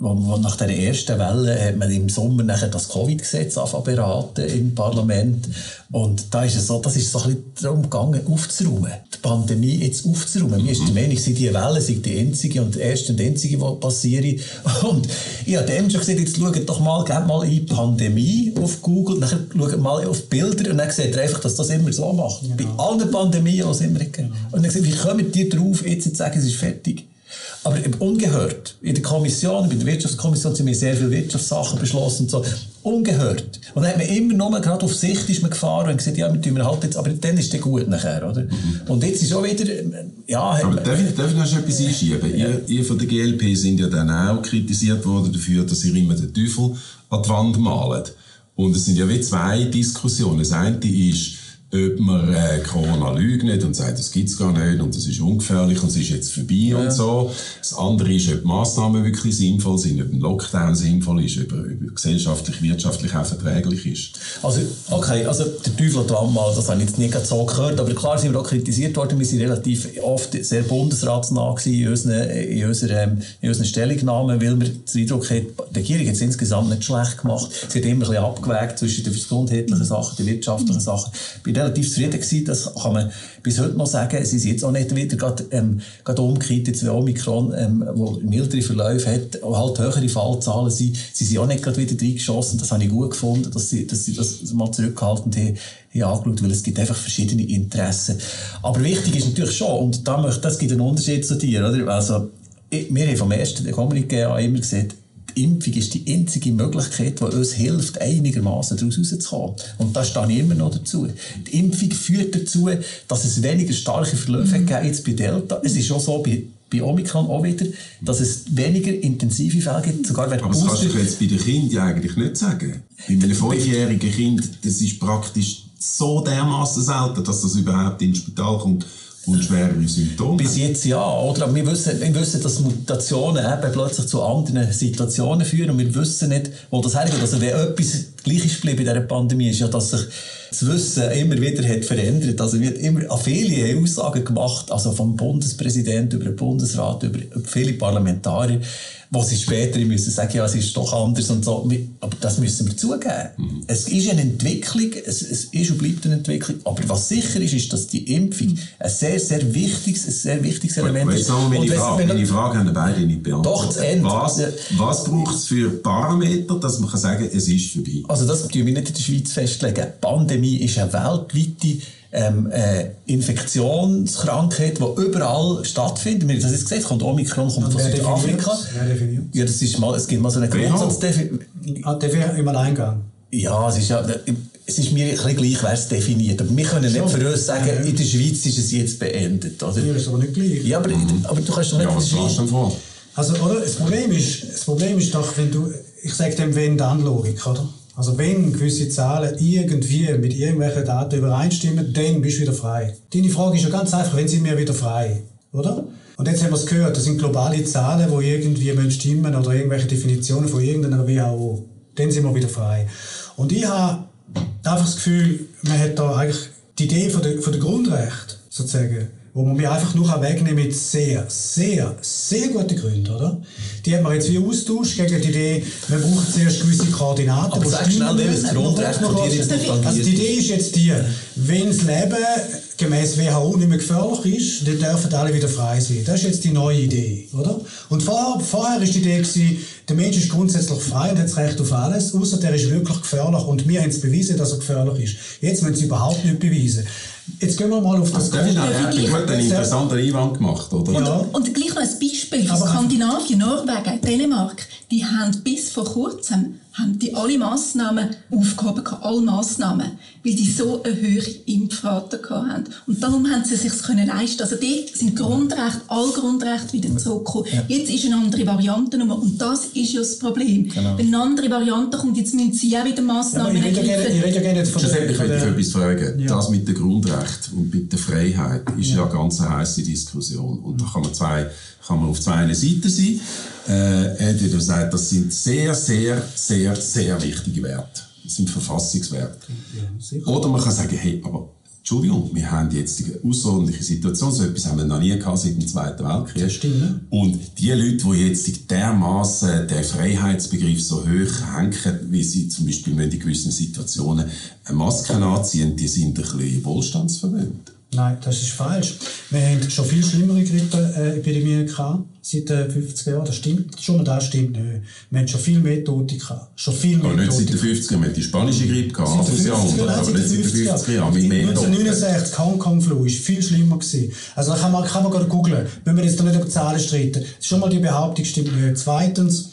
nach der ersten Welle hat man im Sommer nachher das Covid-Gesetz beraten im Parlament. Und da ist es so, das ist so ein bisschen darum gegangen, aufzuräumen. Die Pandemie jetzt aufzuräumen. Mir ist der Meinung, sie die Welle sind die einzige und erste und einzige, die passieren. Und ich habe dem schon gesagt, jetzt schaut doch mal, gebt mal in Pandemie auf Google, dann schaut mal auf Bilder und dann seht ihr einfach, dass das immer so macht. Genau. Bei allen Pandemien, die es immer gegeben genau. Und dann gesagt, wie kommen die drauf, jetzt zu sagen, es ist fertig? Aber ungehört. In der Kommission, bei der Wirtschaftskommission sind wir sehr viele Wirtschaftssachen beschlossen und so. Ungehört. Und dann hat man immer nur, gerade auf Sicht ist man gefahren und gesagt, ja, wir tun wir halt jetzt, aber dann ist es gut nachher, oder? Mhm. Und jetzt ist auch wieder, ja... Aber darf ich, darf ich noch etwas einschieben? Ja. Ihr, ihr von der GLP sind ja dann auch kritisiert worden dafür, dass ihr immer den Teufel an die Wand malt. Und es sind ja wie zwei Diskussionen. Das eine ist, ob man äh, Corona leugnet und sagt, das gibt's gar nicht und das ist ungefährlich und es ist jetzt vorbei ja. und so. Das andere ist, ob Massnahmen wirklich sinnvoll sind, ob ein Lockdown sinnvoll ist, ob ob gesellschaftlich, wirtschaftlich auch verträglich ist. Also, okay, also der Teufel dran mal, das habe ich jetzt nicht so gehört, aber klar sind wir auch kritisiert worden, wir sind relativ oft sehr bundesratsnah in unseren, in unseren, in unseren Stellungnahmen, weil wir den Eindruck haben, die Regierung hat es insgesamt nicht schlecht gemacht. Sie hat immer ein bisschen abgewägt zwischen den gesundheitlichen Sachen, den wirtschaftlichen Sachen. Bei relativ zufrieden gewesen. Das kann man bis heute noch sagen. Sie sind jetzt auch nicht wieder gerade, ähm, gerade umgekehrt, jetzt wie Omikron, ähm, wo mildere Verläufe hat, halt höhere Fallzahlen sind. Sie sind auch nicht gerade wieder reingeschossen. Das habe ich gut gefunden, dass sie, dass sie das mal zurückgehalten haben, haben angeschaut, weil es gibt einfach verschiedene Interessen. Aber wichtig ist natürlich schon, und da möchte, das gibt einen Unterschied zu dir, oder? Also, wir haben vom ersten Kommuniqué an immer gesagt, die Impfung ist die einzige Möglichkeit, die uns hilft, einigermaßen daraus rauszukommen. Und da stehe ich immer noch dazu. Die Impfung führt dazu, dass es weniger starke Verläufe mhm. gibt jetzt bei Delta. Es ist auch so bei bei Omikron auch wieder, dass es weniger intensive Fälle gibt. Sogar Aber das kannst du jetzt bei den Kindern eigentlich nicht sagen. Bei einem fünfjährigen Kind, das ist praktisch so dermaßen selten, dass das überhaupt ins Spital kommt und schwerere Symptome. Bis jetzt ja, oder? Wir wissen, wir wissen, dass Mutationen eben plötzlich zu anderen Situationen führen und wir wissen nicht, wo das hergeht. Also wenn etwas gleich ist geblieben in dieser Pandemie, ist ja, dass sich das Wissen immer wieder hat verändert. Also wird immer an viele Aussagen gemacht, also vom Bundespräsidenten über den Bundesrat, über viele Parlamentarier, wo sie später müssen sagen, ja, es ist doch anders und so. Aber das müssen wir zugeben. Mhm. Es ist eine Entwicklung, es, es, ist und bleibt eine Entwicklung. Aber was sicher ist, ist, dass die Impfung ein sehr, sehr wichtiges, ein sehr wichtiges Element ist. Meine, Frage, meine Frage haben beide nicht beantwortet. Doch, das Ende. Was, was braucht es für Parameter, dass man kann sagen kann, es ist vorbei? Also das tun wir nicht in der Schweiz festlegen. Die Pandemie ist eine weltweite ähm, äh, Infektionskrankheit, die überall stattfindet. Wir haben das jetzt gesehen, kommt Omikron kommt von Südafrika. Ja, das ist mal, es gibt mal so eine Grundsatzdefinition. Ah, im Alleingang? Ja, es ist ja, es ist mir ein bisschen gleich, wer es definiert. Aber wir können nicht für uns sagen, in der Schweiz ist es jetzt beendet, oder? Ja, ist aber nicht gleich. Ja, aber, aber du kannst doch nicht ja, was in der Schweiz... Vor? Also, oder? Das Problem ist, das Problem ist doch, wenn du, ich sage dem Wenn-Dann-Logik, oder? Also wenn gewisse Zahlen irgendwie mit irgendwelchen Daten übereinstimmen, dann bist du wieder frei. Deine Frage ist ja ganz einfach, wenn sind wir wieder frei, oder? Und jetzt haben wir es gehört, das sind globale Zahlen, die irgendwie stimmen oder irgendwelche Definitionen von irgendeiner WHO. Dann sind wir wieder frei. Und ich habe einfach das Gefühl, man hat da eigentlich die Idee von der, von der Grundrecht sozusagen wo man mir einfach nur wegnehmen mit sehr, sehr, sehr guten Gründen, oder? Die haben wir jetzt wie austauscht gegen die Idee, wir brauchen zuerst gewisse Koordinaten. Aber sag schnell, welches Grundrecht von dir jetzt Also die Idee ist jetzt die, wenn das Leben gemäß WHO nicht mehr gefährlich ist, dann dürfen alle wieder frei sein. Das ist jetzt die neue Idee, oder? Und vorher, vorher ist die Idee gewesen, der Mensch ist grundsätzlich frei und hat das Recht auf alles, außer der ist wirklich gefährlich und wir haben es bewiesen, dass er gefährlich ist. Jetzt müssen sie überhaupt nicht beweisen. Jetzt gehen wir mal auf das Grund. Der hat einen interessanten Einwand gemacht, oder? Und, ja. und gleich noch ein Beispiel Skandinavien, Norwegen, Dänemark. Die haben bis vor kurzem haben die alle Massnahmen aufgehoben, alle Massnahmen, weil die so eine höhere Impfrate hatten. Und darum haben sie es sich können leisten. Also dort sind Grundrechte, alle Grundrechte wieder zurückgekommen. Ja. Jetzt ist eine andere Variante und das ist ja das Problem. Genau. Wenn eine andere Variante kommt, jetzt müssen sie auch wieder Massnahmen ja, ergreifen. Ich rede ja gerne von der... Ich möchte etwas fragen. Ja. Das mit dem Grundrecht und mit der Freiheit ist ja, ja eine ganz heiße Diskussion. Und da kann man, zwei, kann man auf zwei Seiten sein. Äh, entweder sagt, das sind sehr, sehr, sehr, sehr wichtige Werte. Das sind Verfassungswerte. Ja, Oder man kann sagen, hey, aber Entschuldigung, wir haben jetzt die außerordentliche Situation, so etwas haben wir noch nie gehabt seit dem Zweiten Weltkrieg. Das stimmt. Und die Leute, die jetzt dermaßen den Freiheitsbegriff so hoch hängen, wie sie zum Beispiel in gewissen Situationen Masken anziehen, die sind ein bisschen wohlstandsverwöhnt. Nein, das ist falsch. Wir haben schon viel schlimmere Grippeepidemien gehabt, seit den 50 Jahren. Das stimmt, schon das stimmt nicht. Wir haben schon viel mehr Tote gehabt. Schon viel mehr aber nicht seit den 50 Jahren. Wir haben die spanische Grippe gehabt, Anfangs Jahrhundert, aber nicht seit den 50 Jahren. 1969, Hongkong-Flu, ist viel schlimmer gewesen. Also da kann man, kann man gerade googeln. Wenn wir jetzt da nicht über Zahlen streiten. Schon mal die Behauptung stimmt nicht. Zweitens,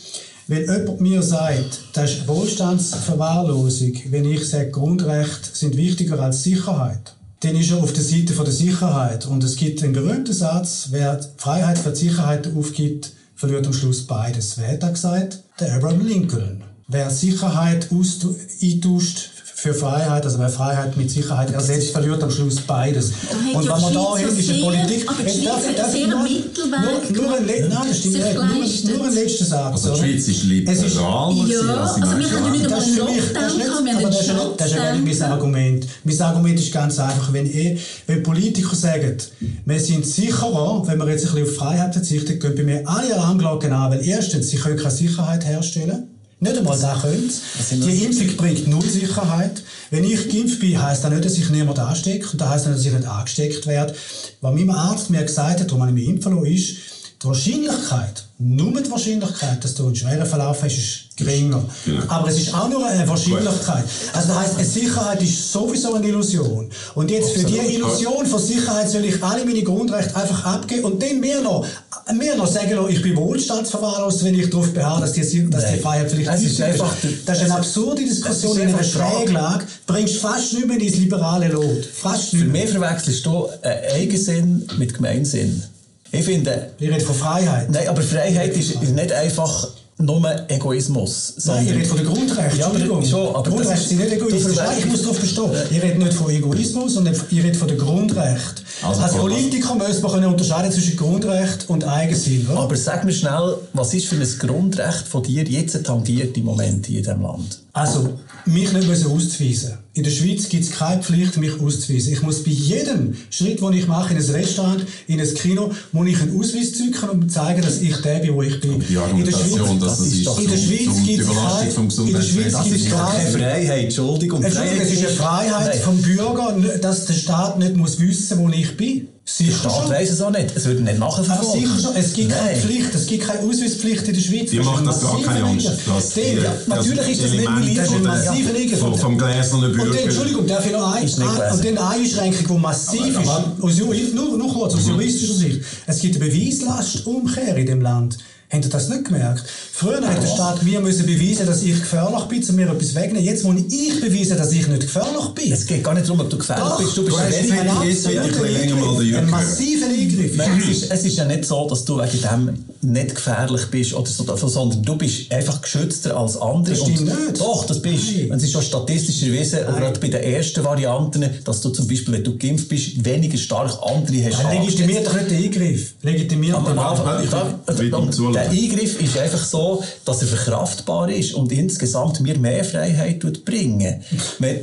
wenn jemand mir sagt, das ist Wohlstandsverwahrlosung, wenn ich sage, Grundrechte sind wichtiger als Sicherheit, dann ist er auf der Seite von der Sicherheit. Und es gibt einen berühmten Satz, wer Freiheit für Sicherheit aufgibt, verliert am Schluss beides. Wer hat das gesagt? Der Abraham Lincoln. Wer Sicherheit eintauscht für Freiheit, also wer Freiheit mit Sicherheit ersetzt, verliert am Schluss beides. Und wenn man da hin ist, in Politik... Aber die sehr nur, Mittelweg nur, nur ein, Nein, das stimmt nicht. Nur, nur ein letzter Satz. Also die Schweiz ist liberaler ja, also wir haben ja nicht einmal einen Lockdown gehabt, das ist ja nicht mein Argument. Mein Argument ist ganz einfach, wenn, eh, wenn Politiker sagen, wir sind sicherer, wenn wir jetzt ein bisschen auf Freiheit verzichten, gehen bei mir alle Alarmglocken an, weil erstens, sie können keine Sicherheit herstellen. Nicht einmal das können Die Impfung bringt null Sicherheit. Wenn ich geimpft bin, heisst das nicht, dass ich niemand anstecke. Und das heisst nicht, dass ich nicht angesteckt werde. Was mein Arzt mir gesagt hat, warum ich mich impfen lasse, ist, die Wahrscheinlichkeit, nur die Wahrscheinlichkeit, dass du einen schweren Verlauf hast, ist geringer. Genau. Aber es ist auch nur eine Wahrscheinlichkeit. Also das heisst, eine Sicherheit ist sowieso eine Illusion. Und jetzt für diese Illusion von Sicherheit soll ich alle meine Grundrechte einfach abgeben und dann mehr noch, mehr noch sagen, ich bin wohlstandsverwahrlost, wenn ich darauf beharre, dass die, dass die vielleicht es ist. Einfach, das ist eine absurde Diskussion in einer Schräglage, bringst fast nicht mehr ins liberale Lot. Fast nicht mehr. Für mich verwechselst du Eigensinn mit Gemeinsinn. Ich finde... Wir reden von Freiheit. Nein, aber Freiheit ist, nicht einfach nur Egoismus. Nein, ich rede von den Grundrechten. Ja, aber, schon, aber Grundrechte sind nicht egoistisch. Nein, ich muss darauf bestehen. Ich rede nicht von Egoismus, sondern ich rede von den Grundrechten. Also, Als Politiker muss man unterscheiden zwischen Grundrecht und Eigensinn. Oder? Aber sag mir schnell, was ist für ein Grundrecht von dir jetzt tangiert im Moment in diesem Land? Also, mich nicht müssen auszuweisen. In der Schweiz gibt es keine Pflicht, mich auszuweisen. Ich muss bei jedem Schritt, den ich mache, in ein Restaurant, in ein Kino, muss ich einen Ausweis zücken und zeigen, dass ich der bin, wo ich bin. Die Argumentation, dass das, ist in der Schweiz gibt es keine, in der Schweiz gibt es keine Freiheit. Entschuldigung, Entschuldigung, es ist eine Freiheit Nein. vom Bürger, dass der Staat nicht muss wissen, wo ich bin. Sicher Staat weiss es auch nicht. Es wird nicht nachverfolgt. sicher schon. Es gibt Nein. keine Pflicht. Es gibt keine Ausweispflicht in der Schweiz. Die macht das gar keine Angst. Ja, natürlich ist das nicht milliert. Das ist ein massiver Eingriff. Vom gläsernen Bürger. Und Entschuldigung, darf ich noch ein, und dann eine Einschränkung, die massiv ist. Aus, nur, nur kurz, aus mhm. juristischer Sicht. Es gibt eine Beweislastumkehr in dem Land. Habt ihr das nicht gemerkt? Früher hat der Staat mir müssen beweisen, dass ich gefährlich bin, zu mir etwas wegnehmen. Jetzt muss ich beweisen, dass ich nicht gefährlich bin. Es geht gar nicht darum, ob du gefährlich Doch, bist. Du bist ein, ein, ein massiver Eingriff. Nein, es, ist, es ist ja nicht so, dass du wegen dem nicht gefährlich bist, oder so, sondern du bist einfach geschützter als andere. Das stimmt nicht. Doch, das bist du. Es ist schon statistisch erwiesen, gerade bei den ersten Varianten, dass du zum Beispiel, wenn du geimpft bist, weniger stark andere hast. Legitimiert doch nicht den Eingriff. Legitimiert den Eingriff. Der Eingriff ist einfach so, dass er verkraftbar ist und insgesamt mir mehr Freiheit bringen.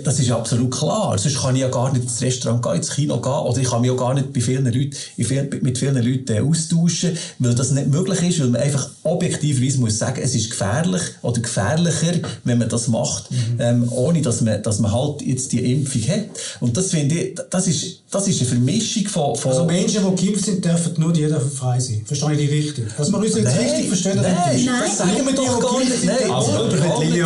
Das ist absolut klar. Sonst kann ich ja gar nicht ins Restaurant gehen, ins Kino gehen oder ich kann mich auch gar nicht bei vielen Leuten, mit vielen Leuten äh, austauschen, weil das nicht möglich ist, weil man einfach objektiverweise muss sagen, es ist gefährlich oder gefährlicher, wenn man das macht, mhm. ähm, ohne dass man, dass man halt jetzt die Impfung hat. Und das finde ich, das ist, das ist eine Vermischung von, von Also Menschen, die geimpft sind, dürfen nur die dürfen frei sein. Verstehe ich die richtig? Dass wir uns nein, richtig verstehen, nein, nein, das sagen wir doch gar nicht. Nein, also,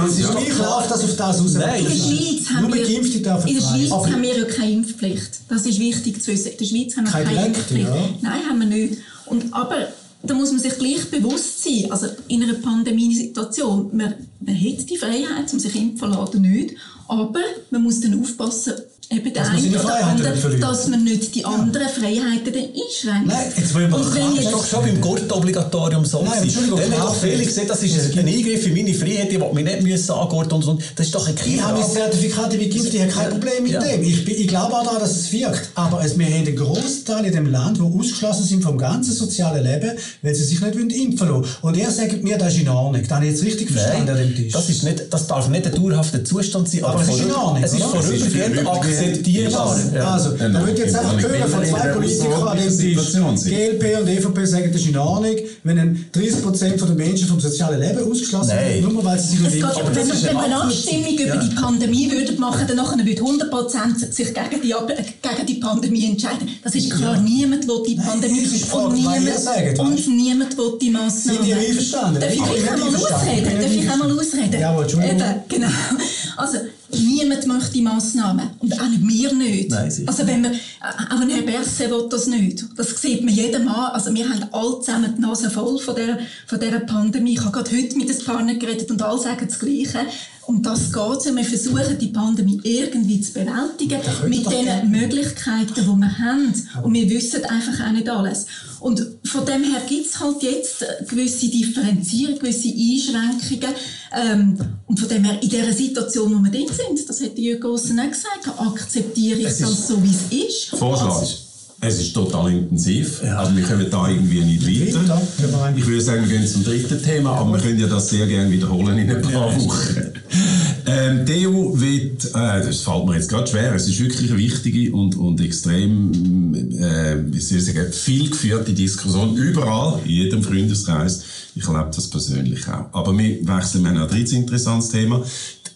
es ist doch klar, dass auf das raus Nein, in der Schweiz haben wir, in der Schweiz haben wir ja keine Impfpflicht. Das ist wichtig zu wissen. In der Schweiz haben wir keine, keine Impfpflicht. Ja. Nein, haben wir nicht. Und, aber da muss man sich gleich bewusst sein, also in einer Pandemiesituation, man, man hat die Freiheit, um sich impfen zu lassen, nicht, aber man muss dann aufpassen, eben der eine oder andere, dass man nicht die anderen ja. Freiheiten dann einschränkt. Nein, jetzt will man das ist doch schon beim Gurtobligatorium so Nein, Entschuldigung, Dann haben doch viele gesehen, das ist ein Eingriff in meine Freiheit, die mich nicht müssen angurten und, und das ist doch ein Kind. Ich habe mein Zertifikat wie Gift, ich habe kein Problem mit ja. dem. Ich, ich glaube auch daran, dass es wirkt. Aber es, wir haben einen Großteil in dem Land, die ausgeschlossen sind vom ganzen sozialen Leben, weil sie sich nicht impfen lassen Und er sagt mir, das ist in Ordnung. Das habe ich jetzt richtig verstanden Nein, Tisch. Das, ist nicht, das darf nicht ein dauerhafter Zustand sein. Aber, aber es ist in Ordnung. Es ist vorübergehend akzeptierbar. Ja. Also, ja, da würde jetzt einfach hören von zwei Politikern Tisch. GLP und EVP sagen, das ist in Ordnung, wenn ein 30% der Menschen vom sozialen Leben ausgeschlossen werden, nur weil sie sich nicht. Wenn, wenn wir eine Abstimmung über die Pandemie würden machen, dann nachher würde 100% sich gegen die, gegen die Pandemie entscheiden. Das ist klar, niemand will die Pandemie und, niemand, und niemand will die Massnahmen. Sind ihr einverstanden? Darf ich einmal ausreden? Darf ich einmal ausreden? Ja, Entschuldigung. Eben, genau. Also, Niemand möchte Massnahmen. Und auch nicht wir nicht. Nein, also wenn wir, auch ein Herr Berset will das nicht. Das sieht man jedem Mal. Also wir haben alle zusammen die Nase voll von dieser, von dieser Pandemie. Ich habe gerade heute mit ein paar geredet und alle sagen das Gleiche. Um das geht es. Wir versuchen, die Pandemie irgendwie zu bewältigen mit den Möglichkeiten, die wir haben. Und wir wissen einfach auch nicht alles. Und von dem her gibt es halt jetzt gewisse Differenzierungen, gewisse Einschränkungen. Ähm, und von dem her, in dieser Situation, wo wir drin sind, das hat Jürgen Gossen auch gesagt, akzeptiere ich es das so, wie es ist. Vorschlag. Also, es ist total intensiv, ja. aber wir kommen da irgendwie nicht weiter. Ich würde sagen, wir gehen zum dritten Thema, aber wir können ja das sehr gerne wiederholen in ein paar Wochen. Ähm, die EU wird, äh, das fällt mir jetzt gerade schwer, es ist wirklich eine wichtige und, und extrem, äh, wie soll ich sagen, viel geführte Diskussion, überall, in jedem Freundeskreis. Ich erlebe das persönlich auch. Aber wir wechseln, wir haben ein drittes interessantes Thema.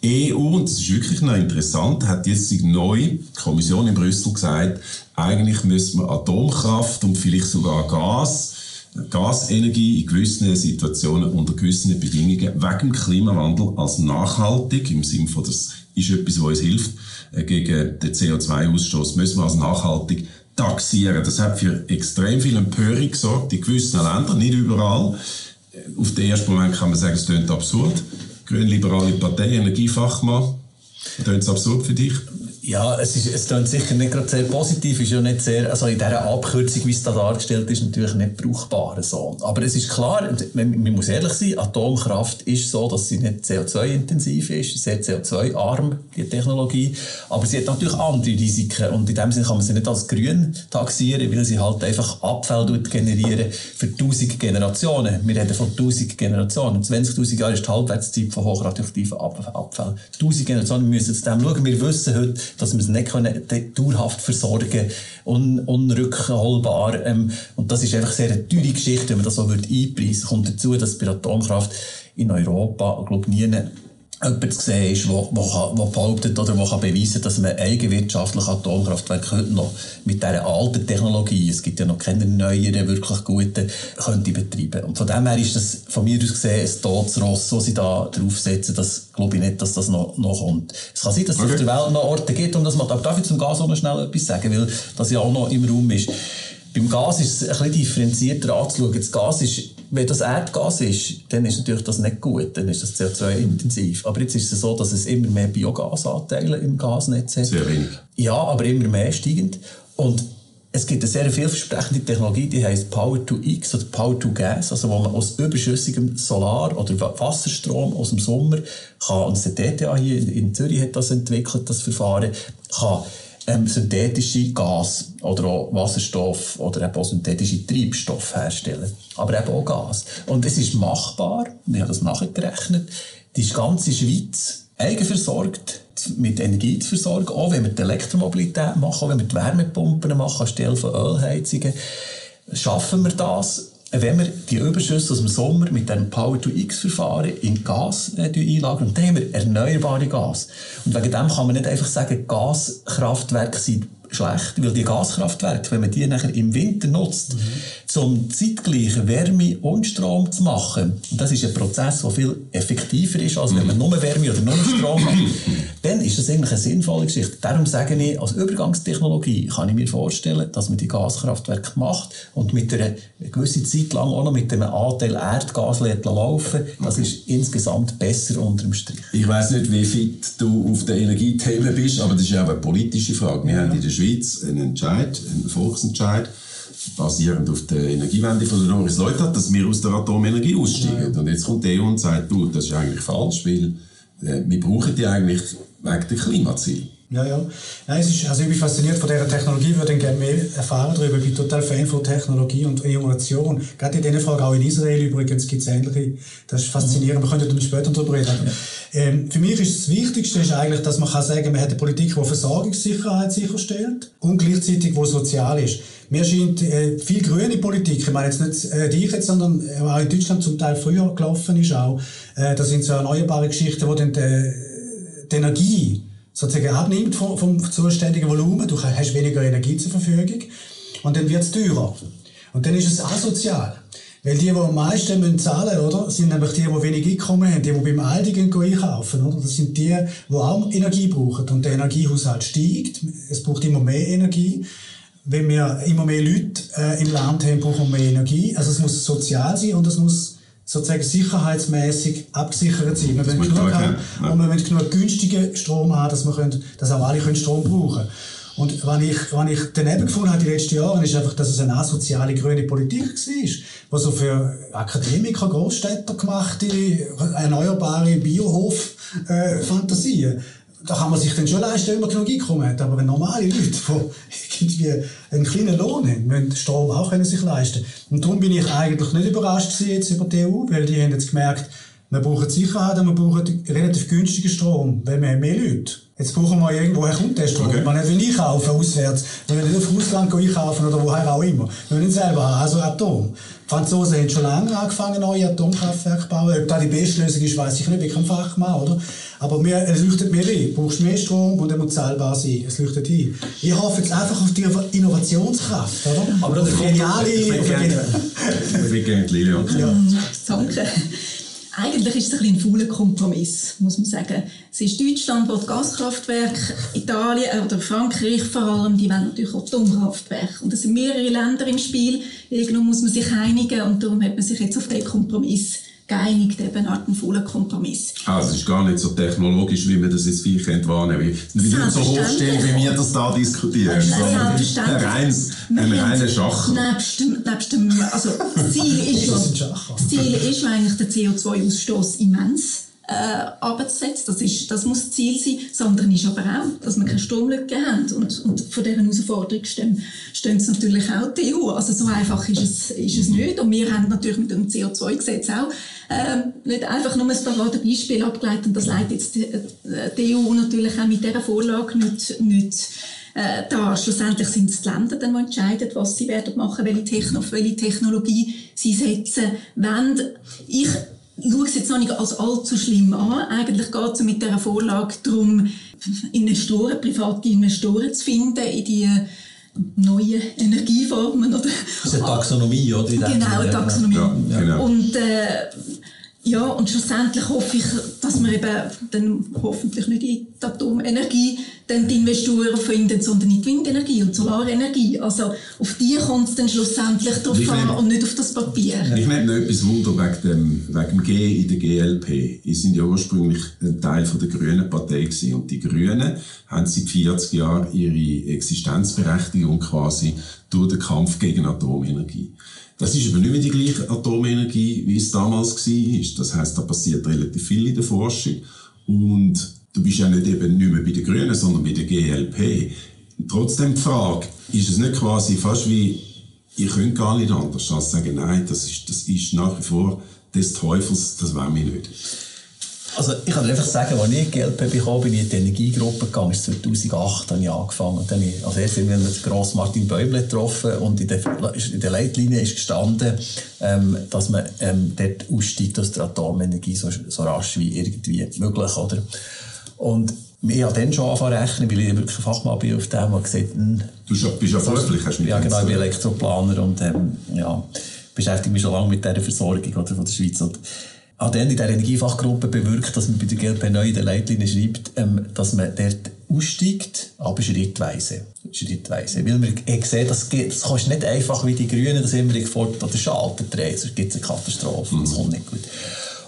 EU, und das ist wirklich noch interessant, hat jetzt neu, die Kommission in Brüssel gesagt, eigentlich müssen wir Atomkraft und vielleicht sogar Gas, Gasenergie in gewissen Situationen unter gewissen Bedingungen wegen Klimawandel als nachhaltig, im Sinne von, das ist etwas, was uns hilft, äh, gegen den CO2-Ausstoß, müssen wir als nachhaltig taxieren. Das hat für extrem viel Empörung gesorgt in gewissen Ländern, nicht überall. Auf den ersten Moment kann man sagen, es klingt absurd. Grünliberale Partei, Energiefachmann. Klingt es absurd für dich? Ja, es ist, es klingt sicher nicht gerade sehr positiv, ist ja nicht sehr, also in dieser Abkürzung, wie es da dargestellt ist, natürlich nicht brauchbar so. Aber es ist klar, man, man muss ehrlich sein, Atomkraft ist so, dass sie nicht CO2-intensiv ist, sehr CO2-arm, die Technologie, aber sie hat natürlich andere Risiken und in dem Sinne kann man sie nicht als grün taxieren, weil sie halt einfach Abfall generieren für tausend Generationen. Wir reden von tausend Generationen. 20.000 Jahre ist die Halbwertszeit von hochradioaktiven Abfall. Tausend Generationen müssen zu dem schauen. Wir wissen heute, dass wir es nicht können, dauerhaft versorgen un, unrückholbar. Ähm, und das ist einfach sehr eine teure Geschichte, wenn man das so einpreisen Kommt dazu, dass bei Atomkraft in Europa, glaube ich, nie jemand zu sehen ist, der, behauptet oder der beweisen kann, dass man eigenwirtschaftliche Atomkraftwerke heute noch mit dieser alten Technologie, es gibt ja noch keine neueren, wirklich guten, könnte betreiben. Und von dem her ist das von mir aus gesehen ein totes Ross, was sie da draufsetzen. Das glaube ich nicht, dass das noch, noch kommt. Es kann sein, dass es okay. auf der Welt noch Orte gibt, um das mal, darf ich zum Gas auch noch schnell etwas sagen, weil das ja auch noch im Raum ist. Beim Gas ist es ein bisschen differenzierter anzuschauen. Das Gas ist, wenn das Erdgas ist, dann ist natürlich das nicht gut, dann ist das CO2-intensiv. Aber jetzt ist es so, dass es immer mehr Biogasanteile im Gasnetz hat. Sehr wenig. Ja, aber immer mehr steigend. Und es gibt eine sehr vielversprechende Technologie, die heißt Power to X oder Power to Gas, also wo man aus überschüssigem Solar- oder Wasserstrom aus dem Sommer kann, und das DTA hier in Zürich hat das entwickelt, das Verfahren, kann ähm, synthetische Gas oder auch Wasserstoff oder eben auch synthetische Treibstoff herstellen. Aber eben auch Gas. Und es ist machbar, ich habe das nachgerechnet, die ganze Schweiz eigenversorgt mit Energie zu versorgen, auch wenn wir die Elektromobilität machen, auch wenn wir die Wärmepumpen machen anstelle von Ölheizungen, schaffen wir das wenn wir die Überschüsse aus dem Sommer mit dem Power-to-X-Verfahren in Gas äh, einlagern, dann haben wir erneuerbare Gas. Und wegen dem kann man nicht einfach sagen, Gaskraftwerke sind schlecht, weil die Gaskraftwerke, wenn man die nachher im Winter nutzt, mhm. um zeitgleich Wärme und Strom zu machen, und das ist ein Prozess, der viel effektiver ist, als wenn man nur Wärme oder nur Strom macht, dann ist das eigentlich eine sinnvolle Geschichte. Darum sage ich, als Übergangstechnologie kann ich mir vorstellen, dass man die Gaskraftwerke macht und mit einer gewissen Zeit lang auch noch mit einem Anteil Erdgas laufen Das okay. ist insgesamt besser unter dem Strich. Ich weiß nicht, wie fit du auf den Energiethemen bist, aber das ist ja auch eine politische Frage. Wir ja. haben in der Schweiz einen Entscheid, einen Volksentscheid, basierend auf der Energiewende von der Doris Leuthard, dass wir aus der Atomenergie aussteigen. Ja. Und jetzt kommt die EU und sagt, du, das ist eigentlich falsch, weil äh, wir brauchen die eigentlich wegen der Klimaziele. Ja, ja. Nein, es ist, also ich bin fasziniert von dieser Technologie, würde gerne mehr erfahren darüber. Ich bin total Fan von Technologie und Innovation. Gerade in dieser Frage, auch in Israel übrigens, gibt es ähnliche. Das ist faszinierend. Wir können dann später darüber reden. Ja. Ähm, für mich ist das Wichtigste ist eigentlich, dass man kann sagen, man hat eine Politik, die Versorgungssicherheit sicherstellt und gleichzeitig, die sozial ist. Mir scheint äh, viel grüne Politik, ich meine jetzt nicht äh, die ich jetzt, sondern äh, auch in Deutschland zum Teil früher gelaufen ist auch, äh, das sind so erneuerbare Geschichten, wo dann die, die Energie sozusagen abnimmt vom, vom zuständigen Volumen, du hast weniger Energie zur Verfügung und dann wird es teurer. Und dann ist es asozial. Weil die, die am meisten müssen zahlen oder, sind nämlich die, die wenig Einkommen haben, die, die beim Aldi einkaufen. Oder? Das sind die, die auch Energie brauchen. Und der Energiehaushalt steigt. Es braucht immer mehr Energie. Wenn wir immer mehr Leute äh, im Land haben, brauchen wir mehr Energie. Also es muss sozial sein und es muss sozusagen sicherheitsmäßig abgesichert sein. Wir wollen genug haben, ja. und wir wollen genug günstigen Strom haben, dass, wir können, dass auch alle können Strom brauchen können. Und was ich, was ich daneben gefunden habe die letzten Jahre, ist einfach, dass es eine asoziale grüne Politik war, die so für Akademiker, Großstädter gemachte, erneuerbare Biohof-Fantasien äh, da kann man sich dann schon leisten, wenn man genug Einkommen hat. Aber wenn normale Leute, die irgendwie einen kleinen Lohn haben, müssen Strom auch können sich leisten. Und darum bin ich eigentlich nicht überrascht jetzt über die EU, weil die haben jetzt gemerkt, wir brauchen Sicherheit und wir brauchen relativ günstigen Strom, weil wir haben mehr Leute. Jetzt brauchen wir irgendwo, woher kommt der Strom? Okay. Man nicht will einkaufen auswärts. Wir wollen nicht auf Russland einkaufen oder woher auch immer. Wir wollen nicht selber haben, also Atom. Die Franzosen haben schon lange angefangen, neue Atomkraftwerke zu bauen. Ob das die beste Lösung ist, weiß ich nicht, ich bin kein Fachmann, oder? Aber mir, es leuchtet mir ein. Du brauchst mehr Strom und er muss zahlbar sein. Es leuchtet ein. Ich hoffe jetzt einfach auf die Innovationskraft, oder? Aber das ist geniale... Ich will gerne Lilian. Ja. Danke. Eigentlich ist es ein, ein fauler Kompromiss, muss man sagen. Es ist Deutschland, das Gaskraftwerk, Italien oder Frankreich vor allem, die wollen natürlich auch Atomkraftwerke. Und es sind mehrere Länder im Spiel. Irgendwo muss man sich einigen und darum hat man sich jetzt auf den Kompromiss geeinigt, eben Art einen vollen Kompromiss. Also es ist gar nicht so technologisch, wie man das jetzt viel kennt wahrnehmen. Wie wir so hochstellen, wie wir das da diskutieren. Selbstverständlich. Ein, reines, ein reiner Schach. Nebst dem, nebst dem, also das Ziel ist, das Ziel ist eigentlich der CO2-Ausstoß immens äh, abzusetzen. Das, ist, das muss das Ziel sein. Das andere ist aber auch, dass wir keine Stromlücke haben. Und, und von dieser Herausforderung stehen, stehen es natürlich auch die EU. Also so einfach ist es, ist es nicht. Und wir haben natürlich mit dem CO2-Gesetz auch äh, nicht einfach nur ein paar Beispiele abgeleitet. Und das leitet jetzt die, die EU natürlich auch mit dieser Vorlage nicht, nicht äh, da. Schlussendlich sind es die Länder, die entscheiden, was sie werden machen, welche, Techno welche Technologie sie setzen wollen. Ich schaue es jetzt noch nicht als allzu schlimm an. Eigentlich geht es mit dieser Vorlage darum, Investoren, private Investoren zu finden in die neue Energieformen. Oder, das ist eine Taxonomie, oder? Genau, Taxonomie. Ja, genau. Und äh, ja, und schlussendlich hoffe ich, dass wir eben dann hoffentlich nicht in die Atomenergie dann die Investoren finden, sondern in die Windenergie und Solarenergie. Also auf die kommt es dann schlussendlich drauf an und nicht auf das Papier. Ich nehme noch etwas Wunder wegen dem, wegen dem G in der GLP. Die sind ja ursprünglich ein Teil von der Grünen Partei gewesen. und die Grünen haben seit 40 Jahren ihre Existenzberechtigung quasi durch den Kampf gegen Atomenergie. Das ist aber nicht mehr die gleiche Atomenergie, wie es damals war. Das heißt, da passiert relativ viel in der Forschung. Und du bist ja nicht eben nicht mehr bei den Grünen, sondern bei der GLP. trotzdem die Frage, ist es nicht quasi fast wie, ihr könnt gar nicht anders als sagen, nein, das ist, das ist nach wie vor des Teufels, das wollen wir nicht. Also ich kann einfach sagen, als ich GLP bekommen bin, ich in die Energiegruppe gegangen, 2008 habe ich angefangen. Und dann habe ich als erstes mit den grossen Martin Bäuble getroffen und in der, in der Leitlinie ist gestanden, ähm, dass man ähm, dort aussteigt aus der Atomenergie so, so rasch wie irgendwie möglich. Oder? Und ich habe dann schon angefangen rechnen, weil ich wirklich Fachmann bin auf dem und gesagt, hm, Du bist ja beruflich, hast du Ja, genau, ich bin Elektroplaner und ähm, ja, beschäftige mich schon lange mit dieser Versorgung oder, von der Schweiz. Und hat dann in der Energiefachgruppe bewirkt, dass man bei der GLP neu in der Leitlinie schreibt, ähm, dass man dort aussteigt, aber schrittweise. Schrittweise. Weil man sieht, das, geht, das kannst nicht einfach wie die Grünen, das immer gefordert, oder Schalter drehen, sonst gibt es eine Katastrophe, das kommt nicht gut.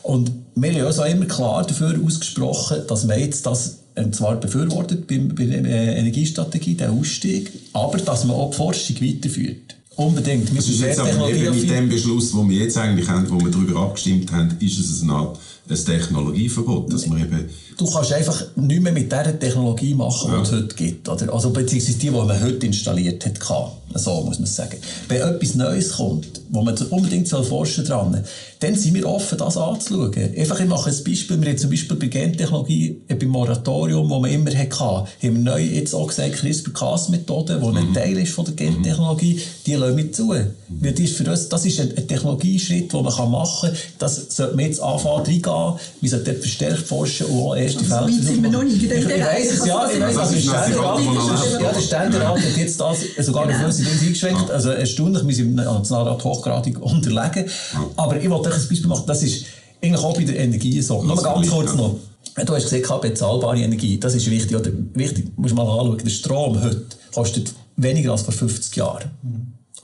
Und wir haben uns auch immer klar dafür ausgesprochen, dass man jetzt das ähm, zwar befürwortet bei, bei der äh, Energiestrategie, den Ausstieg, aber dass man auch die Forschung weiterführt. Unbedingt. das ist jetzt aber eben mit dem Beschluss, den wir jetzt eigentlich haben, wo wir darüber abgestimmt haben, ist es eine Art ein Technologieverbot, dass man eben... Du kannst einfach nicht mehr mit dieser Technologie machen, die ja. es heute gibt. Oder? Also beziehungsweise die, die man heute installiert hat, kann. So muss man sagen. Wenn etwas Neues kommt, wo man unbedingt forschen dran dann sind wir offen, das anzuschauen. Einfach, ich mache ein Beispiel. Wir haben zum Beispiel bei Gentechnologie, beim Moratorium, das man immer hatte, haben wir neu jetzt auch gesagt, CRISPR-Cas-Methode, die mhm. ein Teil ist von der Gentechnologie, die lassen wir zu. Mhm. Das ist für uns, das ist ein, ein Technologieschritt, den man machen kann. Das sollte man jetzt anfangen reingehen. Wir sollten dort verstärkt forschen und auch erste Fälle Weit sind wir noch nicht in Ich weiss es, ja. Ich weiss, also der ja, der Ständerat hat jetzt das sogar auf uns eingeschränkt. Also erstaunlich, wir sind im Nationalrat hochgradig unterlegen. Aber ich wollte ein Beispiel machen, das ist eigentlich auch bei der Energie so. Nur ganz kurz noch. Du hast gesagt, bezahlbare Energie, das ist wichtig. Oder wichtig, musst du mal anschauen, der Strom heute kostet weniger als vor 50 Jahren.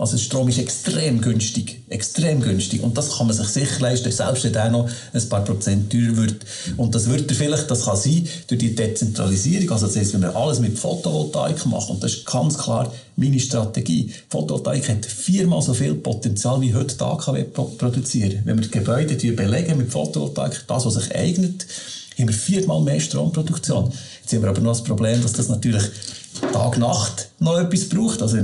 Also Strom ist extrem günstig, extrem günstig. Und das kann man sich sicher leisten, selbst wenn der noch ein paar Prozent teurer wird. Und das wird er vielleicht, das kann sein, durch die Dezentralisierung. Also das heißt, wenn wir alles mit Photovoltaik machen, und das ist ganz klar meine Strategie. Photovoltaik hat viermal so viel Potenzial wie heute die AKW produzieren. Wenn wir die Gebäude belegen mit Photovoltaik, das, was sich eignet, haben wir viermal mehr Stromproduktion. Jetzt haben wir aber noch das Problem, dass das natürlich Tag-Nacht noch etwas braucht. Also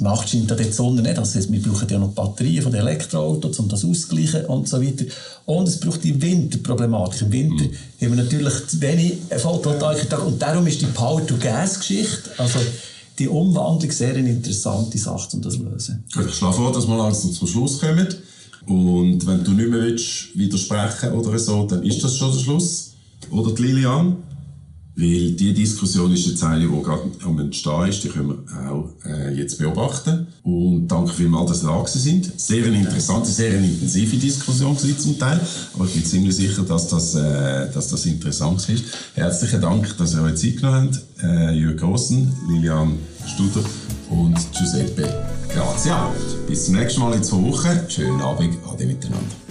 Nacht scheint ja die Sonne nicht. Also wir brauchen ja noch Batterien von den Elektroautos, um das auszugleichen und so weiter. Und es braucht die Winterproblematik. Im Winter mhm. haben wir natürlich zu wenig Photovoltaik. Und darum ist die Power-to-Gas-Geschichte, also die Umwandlung, sehr eine interessante Sache, um das zu lösen. Ich schlage vor, dass wir langsam zum Schluss kommen. Und wenn du nicht mehr willst, widersprechen oder so, dann ist das schon der Schluss. Oder die Lilian? Weil die Diskussion ist jetzt eine, die gerade am Entstehen ist, die können wir auch äh, jetzt beobachten. Und danke vielmals, dass ihr da sind. Sehr eine interessante, sehr eine intensive Diskussion zum Teil, aber ich bin ziemlich sicher, dass das, äh, dass das interessant ist. Herzlichen Dank, dass ihr euch Zeit genommen habt. Äh, Jürgen Grossen, Lilian Studer und Giuseppe Grazia. Bis zum nächsten Mal in zwei Wochen. Schönen Abend, ade miteinander.